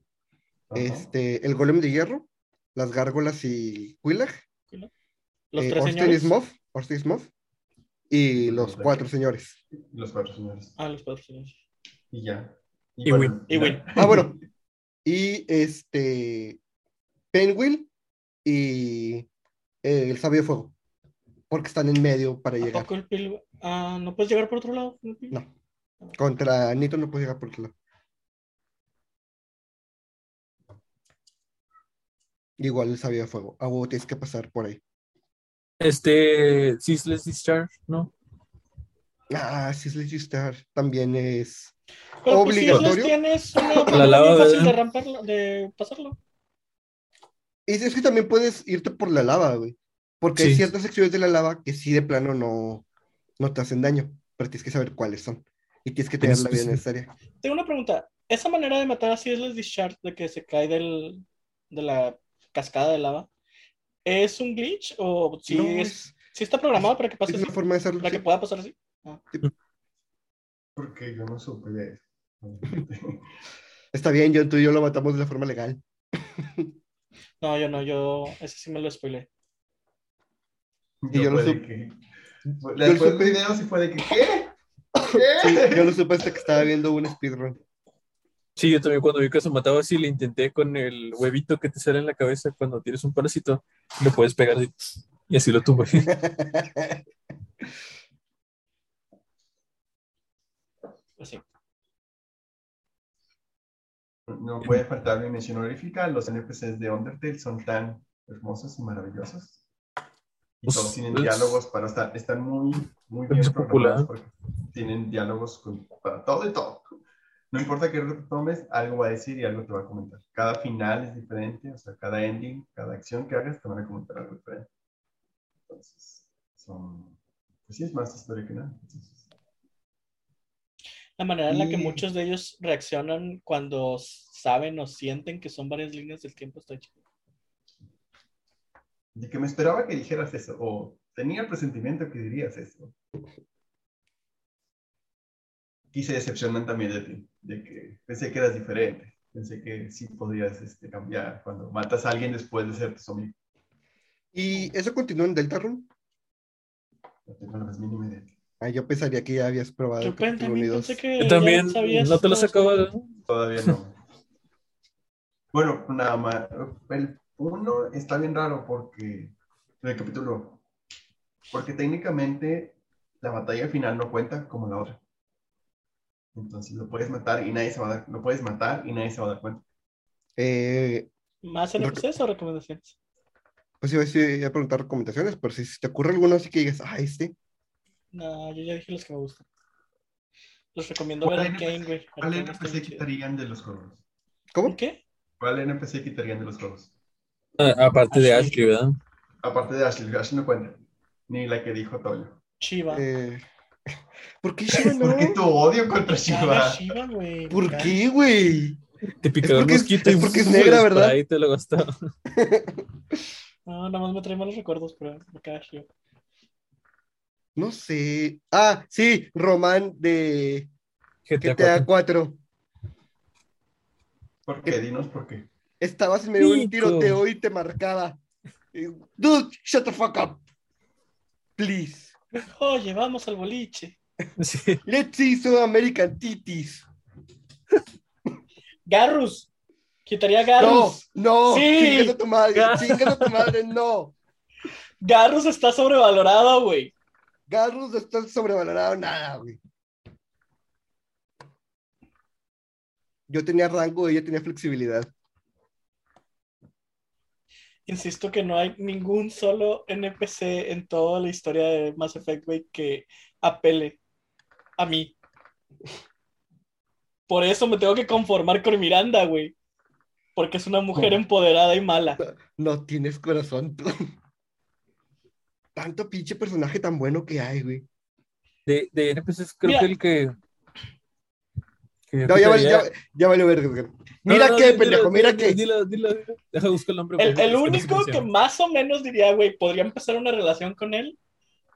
Speaker 2: este, el Golem de Hierro, las Gárgolas y Quillag,
Speaker 3: Los
Speaker 2: eh,
Speaker 3: tres señores.
Speaker 2: Y los cuatro señores.
Speaker 4: Los cuatro señores.
Speaker 3: Ah, los cuatro señores.
Speaker 4: Y ya.
Speaker 5: Y
Speaker 4: bueno,
Speaker 3: Y. Win.
Speaker 2: Ah, bueno. Y este. Penguin y eh, el Sabio de Fuego. Porque están en medio para
Speaker 3: ¿A
Speaker 2: llegar.
Speaker 3: poco el pil- Ah, ¿no puedes llegar por otro lado?
Speaker 2: No. Contra Nito no puede llegar por otro lado. Igual el Sabio de Fuego. A huevo tienes que pasar por ahí.
Speaker 5: Este, Ceaseless Discharge, ¿no?
Speaker 2: Ah, es Star también es.
Speaker 3: Pero pues,
Speaker 2: Obligatorio.
Speaker 3: tienes una
Speaker 5: La lava,
Speaker 3: fácil de ramparlo, de pasarlo.
Speaker 2: Y es que también puedes irte por la lava, güey. Porque hay ciertas secciones de la lava que sí de plano no, no te hacen daño. Pero tienes que saber cuáles son. Y tienes que tener la vida necesaria.
Speaker 3: Tengo una pregunta. ¿Esa manera de matar así es el discharge de que se cae del, de la cascada de lava? ¿Es un glitch o si
Speaker 2: no,
Speaker 3: es,
Speaker 2: es,
Speaker 3: sí está programado para que pase
Speaker 2: es
Speaker 3: así?
Speaker 2: forma de hacerlo.
Speaker 3: ¿Para que pueda pasar así?
Speaker 4: Porque yo no supe de eso.
Speaker 2: Está bien, yo, tú y yo lo matamos de la forma legal.
Speaker 3: No, yo no, yo ese sí me lo spoilé.
Speaker 2: Y yo lo
Speaker 4: fue de
Speaker 2: supe.
Speaker 4: que-
Speaker 2: Yo
Speaker 4: Después
Speaker 2: supe.
Speaker 4: video sí fue de que, ¿qué?
Speaker 2: Yo lo supe hasta que estaba viendo un speedrun.
Speaker 5: Sí, yo también cuando vi que se mataba así, le intenté con el huevito que te sale en la cabeza cuando tienes un parásito, le puedes pegar y, y así lo tuve.
Speaker 3: Así.
Speaker 4: No puede faltar mi mención honorífica. Los NPCs de Undertale son tan hermosos y maravillosos. Y
Speaker 5: Pues,
Speaker 4: todos tienen
Speaker 5: es-
Speaker 4: diálogos para estar, están muy, muy
Speaker 5: es
Speaker 4: bien
Speaker 5: popular.
Speaker 4: programados porque tienen diálogos con- para todo y todo. No importa qué reto tomes, algo va a decir y algo te va a comentar. Cada final es diferente, o sea, cada ending, cada acción que hagas te van a comentar algo diferente. Entonces, son, pues sí, es más historia que nada. Entonces,
Speaker 3: La manera en la que
Speaker 4: Y-
Speaker 3: muchos de ellos reaccionan cuando saben o sienten que son varias líneas del tiempo está chido.
Speaker 4: Y que me esperaba que dijeras eso, o tenía el presentimiento que dirías eso. Y se decepcionan también de ti, de que pensé que eras diferente, pensé que sí podrías este, cambiar cuando matas a alguien después de ser tu amigo.
Speaker 2: ¿Y eso continúa en Deltarune?
Speaker 4: No tengo la más mínima idea.
Speaker 2: Ah, yo pensaría que ya habías probado
Speaker 3: Yo
Speaker 2: capítulo
Speaker 3: también pensé que
Speaker 5: Yo
Speaker 3: ya
Speaker 5: también,
Speaker 3: sabías
Speaker 5: no te lo sacaba.
Speaker 4: Todavía no. bueno, nada más. El uno está bien raro porque. El capítulo. Porque técnicamente la batalla final no cuenta como la otra. Entonces lo puedes matar y nadie se va a dar, lo puedes matar y nadie se va a dar cuenta.
Speaker 2: Eh,
Speaker 3: ¿Más NPCs o recomendaciones?
Speaker 2: pues iba a, iba a preguntar recomendaciones, pero si, si te ocurre alguno así que digas, ah, este,
Speaker 3: No, yo ya dije los que me gustan. Los recomiendo
Speaker 4: ¿Cuál
Speaker 3: ver Arcane,
Speaker 4: NPC
Speaker 3: güey.
Speaker 4: ¿Cuál NPC quitarían de los juegos?
Speaker 2: ¿cómo?
Speaker 3: ¿Qué?
Speaker 4: ¿Cuál NPC quitarían de los juegos?
Speaker 5: Ah, aparte de
Speaker 3: Ashley.
Speaker 5: ¿verdad?
Speaker 4: Aparte de Ashley, Ashley no cuenta. Ni la que dijo Toyo.
Speaker 3: Chiva.
Speaker 2: Eh, ¿por qué Shiva no?
Speaker 4: ¿Por qué tu odio contra Shiva?
Speaker 3: Shiva,
Speaker 2: ¿Por qué, güey?
Speaker 5: Te pica un
Speaker 2: porque es- es porque es negra, ¿verdad?
Speaker 5: spray te lo gastaba.
Speaker 3: No, nada más me trae malos recuerdos, pero me caga Shiva.
Speaker 2: No sé. Ah, sí, Román de
Speaker 5: GTA
Speaker 2: GTA
Speaker 5: 4.
Speaker 2: 4.
Speaker 4: ¿Por qué? Dinos por qué.
Speaker 2: Estabas en medio de un tiroteo y te marcaba. Dude, shut the fuck up. Please.
Speaker 3: Oye, vamos al boliche.
Speaker 5: Sí.
Speaker 2: Let's see some American titties.
Speaker 3: Garrus. Quitaría
Speaker 2: No,
Speaker 3: Garrus.
Speaker 2: no.
Speaker 3: Sí.
Speaker 2: Chingas a tu madre.
Speaker 5: Gar-
Speaker 2: Chingas a tu madre, no.
Speaker 3: Garrus está sobrevalorado, güey.
Speaker 2: Garrus no está sobrevalorado nada, güey. Yo tenía rango, ella tenía flexibilidad.
Speaker 3: Insisto que no hay ningún solo NPC en toda la historia de Mass Effect, güey, que apele a mí. Por eso me tengo que conformar con Miranda, güey. Porque es una mujer
Speaker 2: ¿Cómo?
Speaker 3: empoderada y mala.
Speaker 2: No tienes corazón tú. tanto pinche personaje tan bueno que hay, güey.
Speaker 5: De, de NPCs, creo
Speaker 3: Mira.
Speaker 5: que el que. Que
Speaker 2: No, ya, vale-
Speaker 5: quitaría-
Speaker 2: ya, ya valió verga, güey.
Speaker 5: No,
Speaker 2: Mira
Speaker 5: no,
Speaker 2: qué,
Speaker 5: dilo,
Speaker 2: pendejo,
Speaker 5: dilo,
Speaker 2: mira
Speaker 5: dilo,
Speaker 2: qué.
Speaker 5: Dilo, dilo, dilo. Deja buscar el nombre.
Speaker 3: El,
Speaker 5: que
Speaker 3: único que más o menos diría, güey, podría empezar una relación con él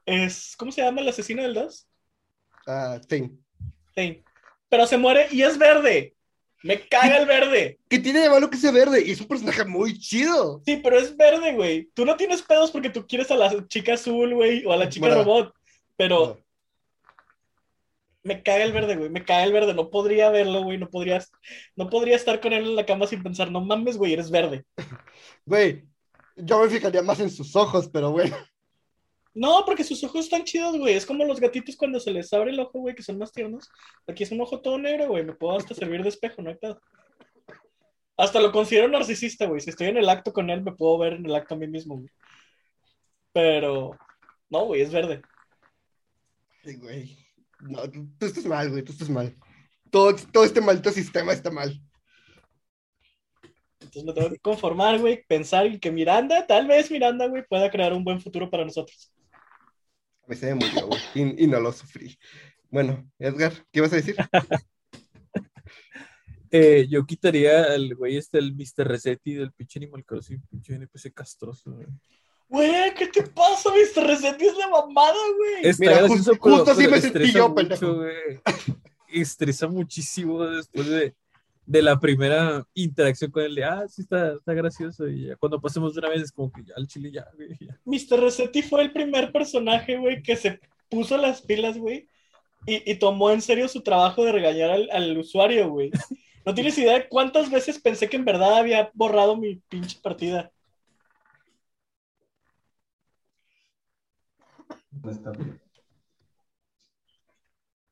Speaker 3: es. ¿Cómo se llama el asesino del 2?
Speaker 2: Ah, sí.
Speaker 3: Sí. Pero se muere y es verde. Me caga el verde.
Speaker 2: ¿Qué tiene de malo que sea verde? Y es un personaje muy chido.
Speaker 3: Sí, pero es verde, güey. Tú no tienes pedos porque tú quieres a la chica azul, güey, o a la chica
Speaker 2: Bueno.
Speaker 3: robot. Pero. Me caga el verde, güey. Me caga el verde. No podría verlo, güey. No podría, no podría estar con él en la cama sin pensar, no mames, güey, eres verde.
Speaker 2: Güey, yo me fijaría más en sus ojos, pero bueno.
Speaker 3: No, porque sus ojos están chidos, güey. Es como los gatitos cuando se les abre el ojo, güey, que son más tiernos. Aquí es un ojo todo negro, güey. Me puedo hasta servir de espejo, no hay pedo. Hasta lo considero narcisista, güey. Si estoy en el acto con él, me puedo ver en el acto a mí mismo, güey. Pero, no, güey, es verde.
Speaker 2: Ay, güey. No, tú, tú estás mal, güey, tú estás mal. Todo, todo este maldito sistema está mal.
Speaker 3: Entonces me tengo que conformar, güey, pensar en que Miranda, tal vez Miranda, güey, pueda crear un buen futuro para nosotros.
Speaker 2: Mí se me murió, güey, y, y no lo sufrí. Bueno, Edgar, ¿qué vas a decir?
Speaker 5: Eh, yo quitaría al güey este, el Mr. Resetti del pinche Animal Crossing, pinche NPC castroso. güey.
Speaker 3: Güey, ¿qué te pasa, Mr. Resetti? Es la mamada, güey.
Speaker 5: Está
Speaker 2: Mira, justo-
Speaker 5: pero-
Speaker 2: justo así
Speaker 5: pero
Speaker 2: me sentí
Speaker 5: estresa
Speaker 2: yo,
Speaker 5: mucho,
Speaker 2: pendejo.
Speaker 5: güey. Estresa muchísimo después de, de la primera interacción con él. De, ah, sí, está, está gracioso. Y ya cuando pasemos de una vez es como que ya al chile ya, güey. ya.
Speaker 3: Mr. Resetti fue el primer personaje, güey, que se puso las pilas, güey, y, y tomó en serio su trabajo de regañar al, al usuario, güey. No tienes idea de cuántas veces pensé que en verdad había borrado mi pinche partida.
Speaker 4: No está bien.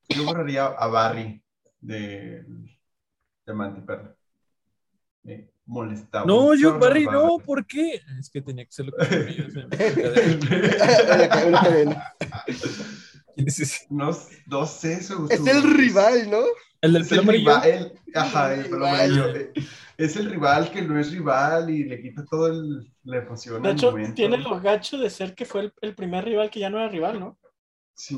Speaker 4: Yo borraría a Barry de, de Mantiperla. Me molestaba.
Speaker 5: No, yo, Barry, no, ¿por qué? Es que tenía que ser lo que quería, ¿Quién es ese?
Speaker 4: No, no sé.
Speaker 2: Es el rival, ¿no?
Speaker 5: El del
Speaker 4: Es
Speaker 5: pelo
Speaker 4: el
Speaker 5: amarillo.
Speaker 4: ajá, el pelo amarillo. Es el rival que no es rival y le quita todo el, la emoción.
Speaker 3: De hecho,
Speaker 4: momento.
Speaker 3: tiene lo gacho de ser que fue el, el primer rival que ya no era rival, ¿no?
Speaker 4: Sí.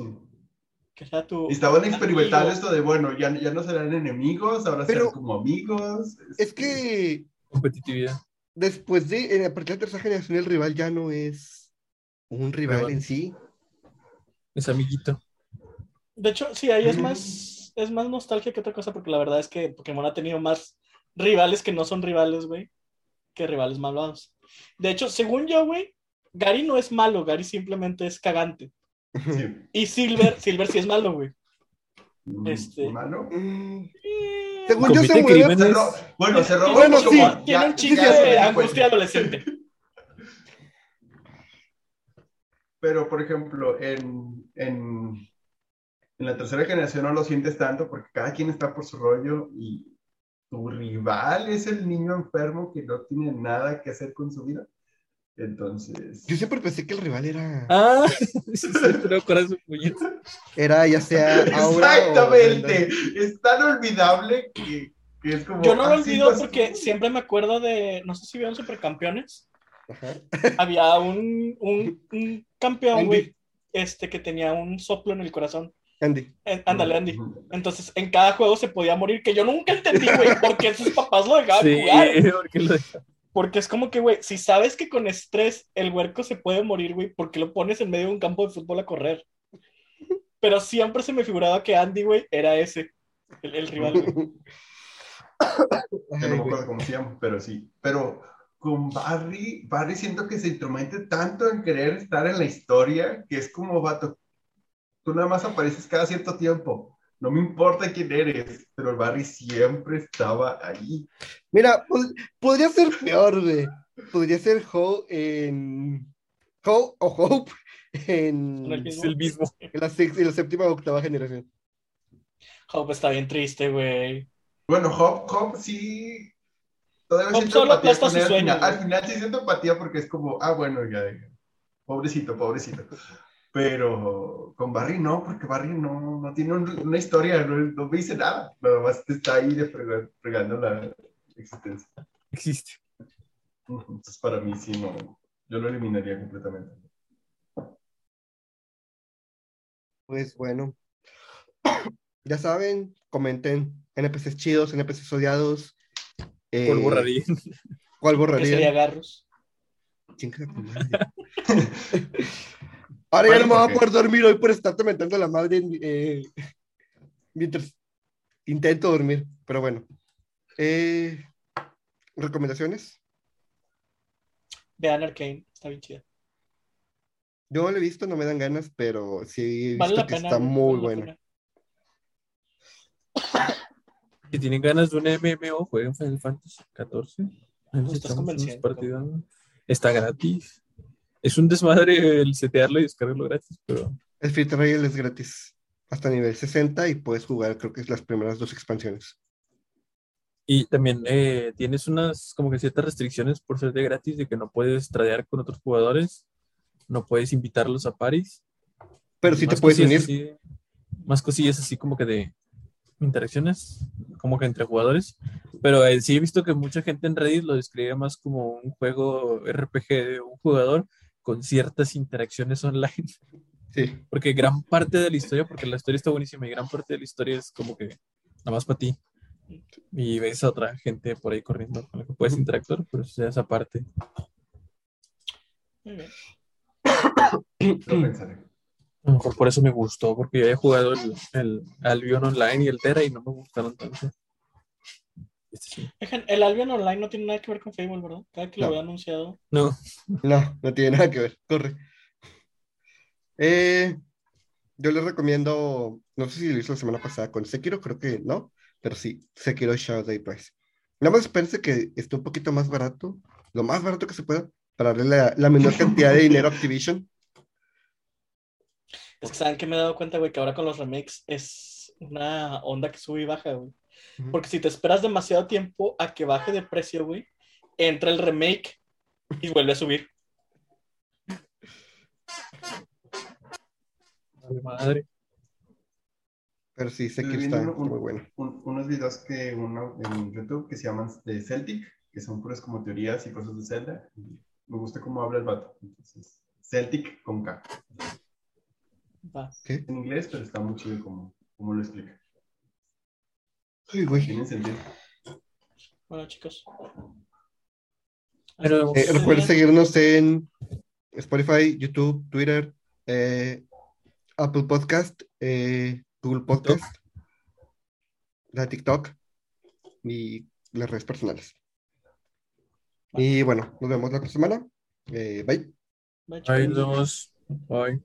Speaker 3: Que era tu.
Speaker 4: Y Estaban experimentando esto de, bueno, ya, ya no serán enemigos, ahora
Speaker 2: Pero-
Speaker 4: serán como amigos.
Speaker 2: Es que
Speaker 5: Competitividad.
Speaker 2: después de, en- a partir de la tercera generación, el rival ya no es un rival
Speaker 5: Rival.
Speaker 2: en sí.
Speaker 5: Es amiguito.
Speaker 3: De hecho, sí, ahí es
Speaker 4: Mm.
Speaker 3: más, es más nostalgia que otra cosa, porque la verdad es que Pokémon ha tenido más rivales que no son rivales, güey, que rivales malvados. De hecho, según yo, güey, Gary no es malo, Gary simplemente es cagante.
Speaker 4: Sí.
Speaker 3: Y Silver, Silver sí es malo, güey.
Speaker 4: Mm,
Speaker 3: Este-
Speaker 4: ¿Malo?
Speaker 2: Mm,
Speaker 3: Eh,
Speaker 2: Según yo se
Speaker 4: ro- bueno, se robó
Speaker 2: Bueno, sí.
Speaker 3: Tiene un
Speaker 4: se
Speaker 3: de angustia adolescente.
Speaker 4: Pero, por ejemplo, en, en, en la tercera generación no lo sientes tanto porque cada quien está por su rollo y tu rival es el niño enfermo que no tiene nada que hacer con su vida. Entonces,
Speaker 2: Yo siempre pensé que el rival era,
Speaker 5: Ah, sí, sí,
Speaker 2: era ya sea Aura o
Speaker 4: exactamente, es tan olvidable que, que es como...
Speaker 3: Yo no lo
Speaker 4: así
Speaker 3: olvido
Speaker 4: pasó.
Speaker 3: porque siempre me acuerdo de, no sé si vieron Supercampeones,
Speaker 2: Ajá.
Speaker 3: había un, un, un campeón,
Speaker 2: Andy.
Speaker 3: güey, este que tenía un soplo en el corazón.
Speaker 2: Andy.
Speaker 3: En- ándale, Andy. Entonces, en cada juego se podía morir, que yo nunca entendí, güey, por qué sus papás lo dejaban
Speaker 5: Sí,
Speaker 3: jugar.
Speaker 5: porque lo
Speaker 3: Porque es como que, güey, si sabes que con estrés el huerco se puede morir, güey, ¿por qué lo pones en medio de un campo de fútbol a correr? Pero siempre se me figuraba que Andy, güey, era ese, el, el rival, güey.
Speaker 4: Yo no me acuerdo cómo se llama, pero sí. Pero con Barry, Barry siento que se intromete tanto en querer estar en la historia que es como, vato, tú nada más apareces cada cierto tiempo. No me importa quién eres, pero el Barry siempre estaba ahí.
Speaker 2: Mira, pod- podría ser peor, güey. Podría ser Ho en. Ho o Hope en,
Speaker 3: Con el
Speaker 2: en
Speaker 3: mismo.
Speaker 5: Es el mismo.
Speaker 2: la, sex- en la séptima o octava generación.
Speaker 3: Hope está bien triste, güey.
Speaker 4: Bueno, Hop, Hop sí. Todavía
Speaker 3: solo
Speaker 4: empatía
Speaker 3: aplasta
Speaker 4: con él
Speaker 3: sus
Speaker 4: al final. Al final sí siento empatía porque es como, ah, bueno, ya, ya. pobrecito, pobrecito. Pero con Barry no, porque Barry no, no tiene un- una historia, no, no me dice nada. Nada más está ahí de frega- fregando la existencia.
Speaker 5: Existe.
Speaker 4: Entonces, para mí sí, no. Yo lo eliminaría completamente.
Speaker 2: Pues bueno, ya saben, comenten NPCs chidos, NPCs odiados. Eh,
Speaker 5: Por borrarín.
Speaker 2: ¿Cuál
Speaker 3: Que sería
Speaker 2: borraría?
Speaker 3: Garros.
Speaker 2: Chinga tu madre. Ahora ya no me voy a poder dormir hoy por estarte mentando la madre eh, mientras intento dormir. Pero bueno. Eh, ¿Recomendaciones?
Speaker 3: Vean Arcane, está bien chida.
Speaker 2: Yo no lo he visto, no me dan ganas, pero sí he visto que
Speaker 3: pena.
Speaker 2: está muy
Speaker 3: vale
Speaker 2: bueno.
Speaker 5: Si tienen ganas de un MMO, jueguen Final Fantasy 14. Ahí
Speaker 3: Me
Speaker 5: nos
Speaker 3: estás
Speaker 5: echamos unos
Speaker 3: convenciendo,
Speaker 5: partidas. Está gratis. Es un desmadre el setearlo y descargarlo gratis, pero
Speaker 2: El Free Trial es gratis hasta nivel 60 y puedes jugar, creo que es las primeras dos expansiones.
Speaker 5: Y también eh, tienes unas como que ciertas restricciones por ser de gratis, de que no puedes tradear con otros jugadores, no puedes invitarlos a paris.
Speaker 2: Pero sí te puedes unir.
Speaker 5: así- más cosillas así como que de interacciones, como que entre jugadores. Pero eh, sí he visto que mucha gente en Reddit lo describe más como un juego RPG de un jugador con ciertas interacciones online.
Speaker 2: Sí.
Speaker 5: Porque gran parte de la historia, porque la historia está buenísima y gran parte de la historia es como que nada más para ti. Y ves a otra gente por ahí corriendo con la que puedes interactuar, pero es esa parte.
Speaker 3: Muy bien.
Speaker 4: Lo pensaré.
Speaker 5: A lo mejor por eso me gustó, porque yo había jugado el, el Albion Online y el Terra y no me gustaron tanto. Este sí.
Speaker 3: El Albion Online no tiene nada que ver con Fable, ¿verdad? Cada que lo
Speaker 2: No.
Speaker 3: había anunciado.
Speaker 5: No,
Speaker 2: No, no tiene nada que ver. Corre. Eh, yo les recomiendo, no sé si lo hizo la semana pasada con Sekiro, creo que no, pero sí, Sekiro Shadow Day Price. Nada más espérense que esté un poquito más barato, lo más barato que se pueda, para darle la, la menor cantidad de dinero a Activision.
Speaker 3: Es que saben que me he dado cuenta, güey, que ahora con los remakes es una onda que sube y baja, güey. Porque si te esperas demasiado tiempo a que baje de precio, güey, entra el remake y vuelve a subir.
Speaker 5: vale madre.
Speaker 2: Pero sí,
Speaker 4: Estoy viendo
Speaker 2: está
Speaker 4: un-
Speaker 2: muy bueno.
Speaker 4: un- unos videos que uno en YouTube que se llaman de Celtic, que son puras como teorías y cosas de Zelda. Me gusta cómo habla el vato. Entonces, Celtic con K. En inglés, pero está muy chido como, como lo explica.
Speaker 2: Ay, güey.
Speaker 4: Tiene sentido.
Speaker 3: Bueno, chicos.
Speaker 5: Pero-
Speaker 2: Eh, recuerden seguirnos en Spotify, YouTube, Twitter, eh, Apple Podcast, eh, Google Podcast, la TikTok y las redes personales. Y bueno, nos vemos la próxima semana. Eh, bye.
Speaker 3: Bye, chicos.
Speaker 5: nos vemos. Bye.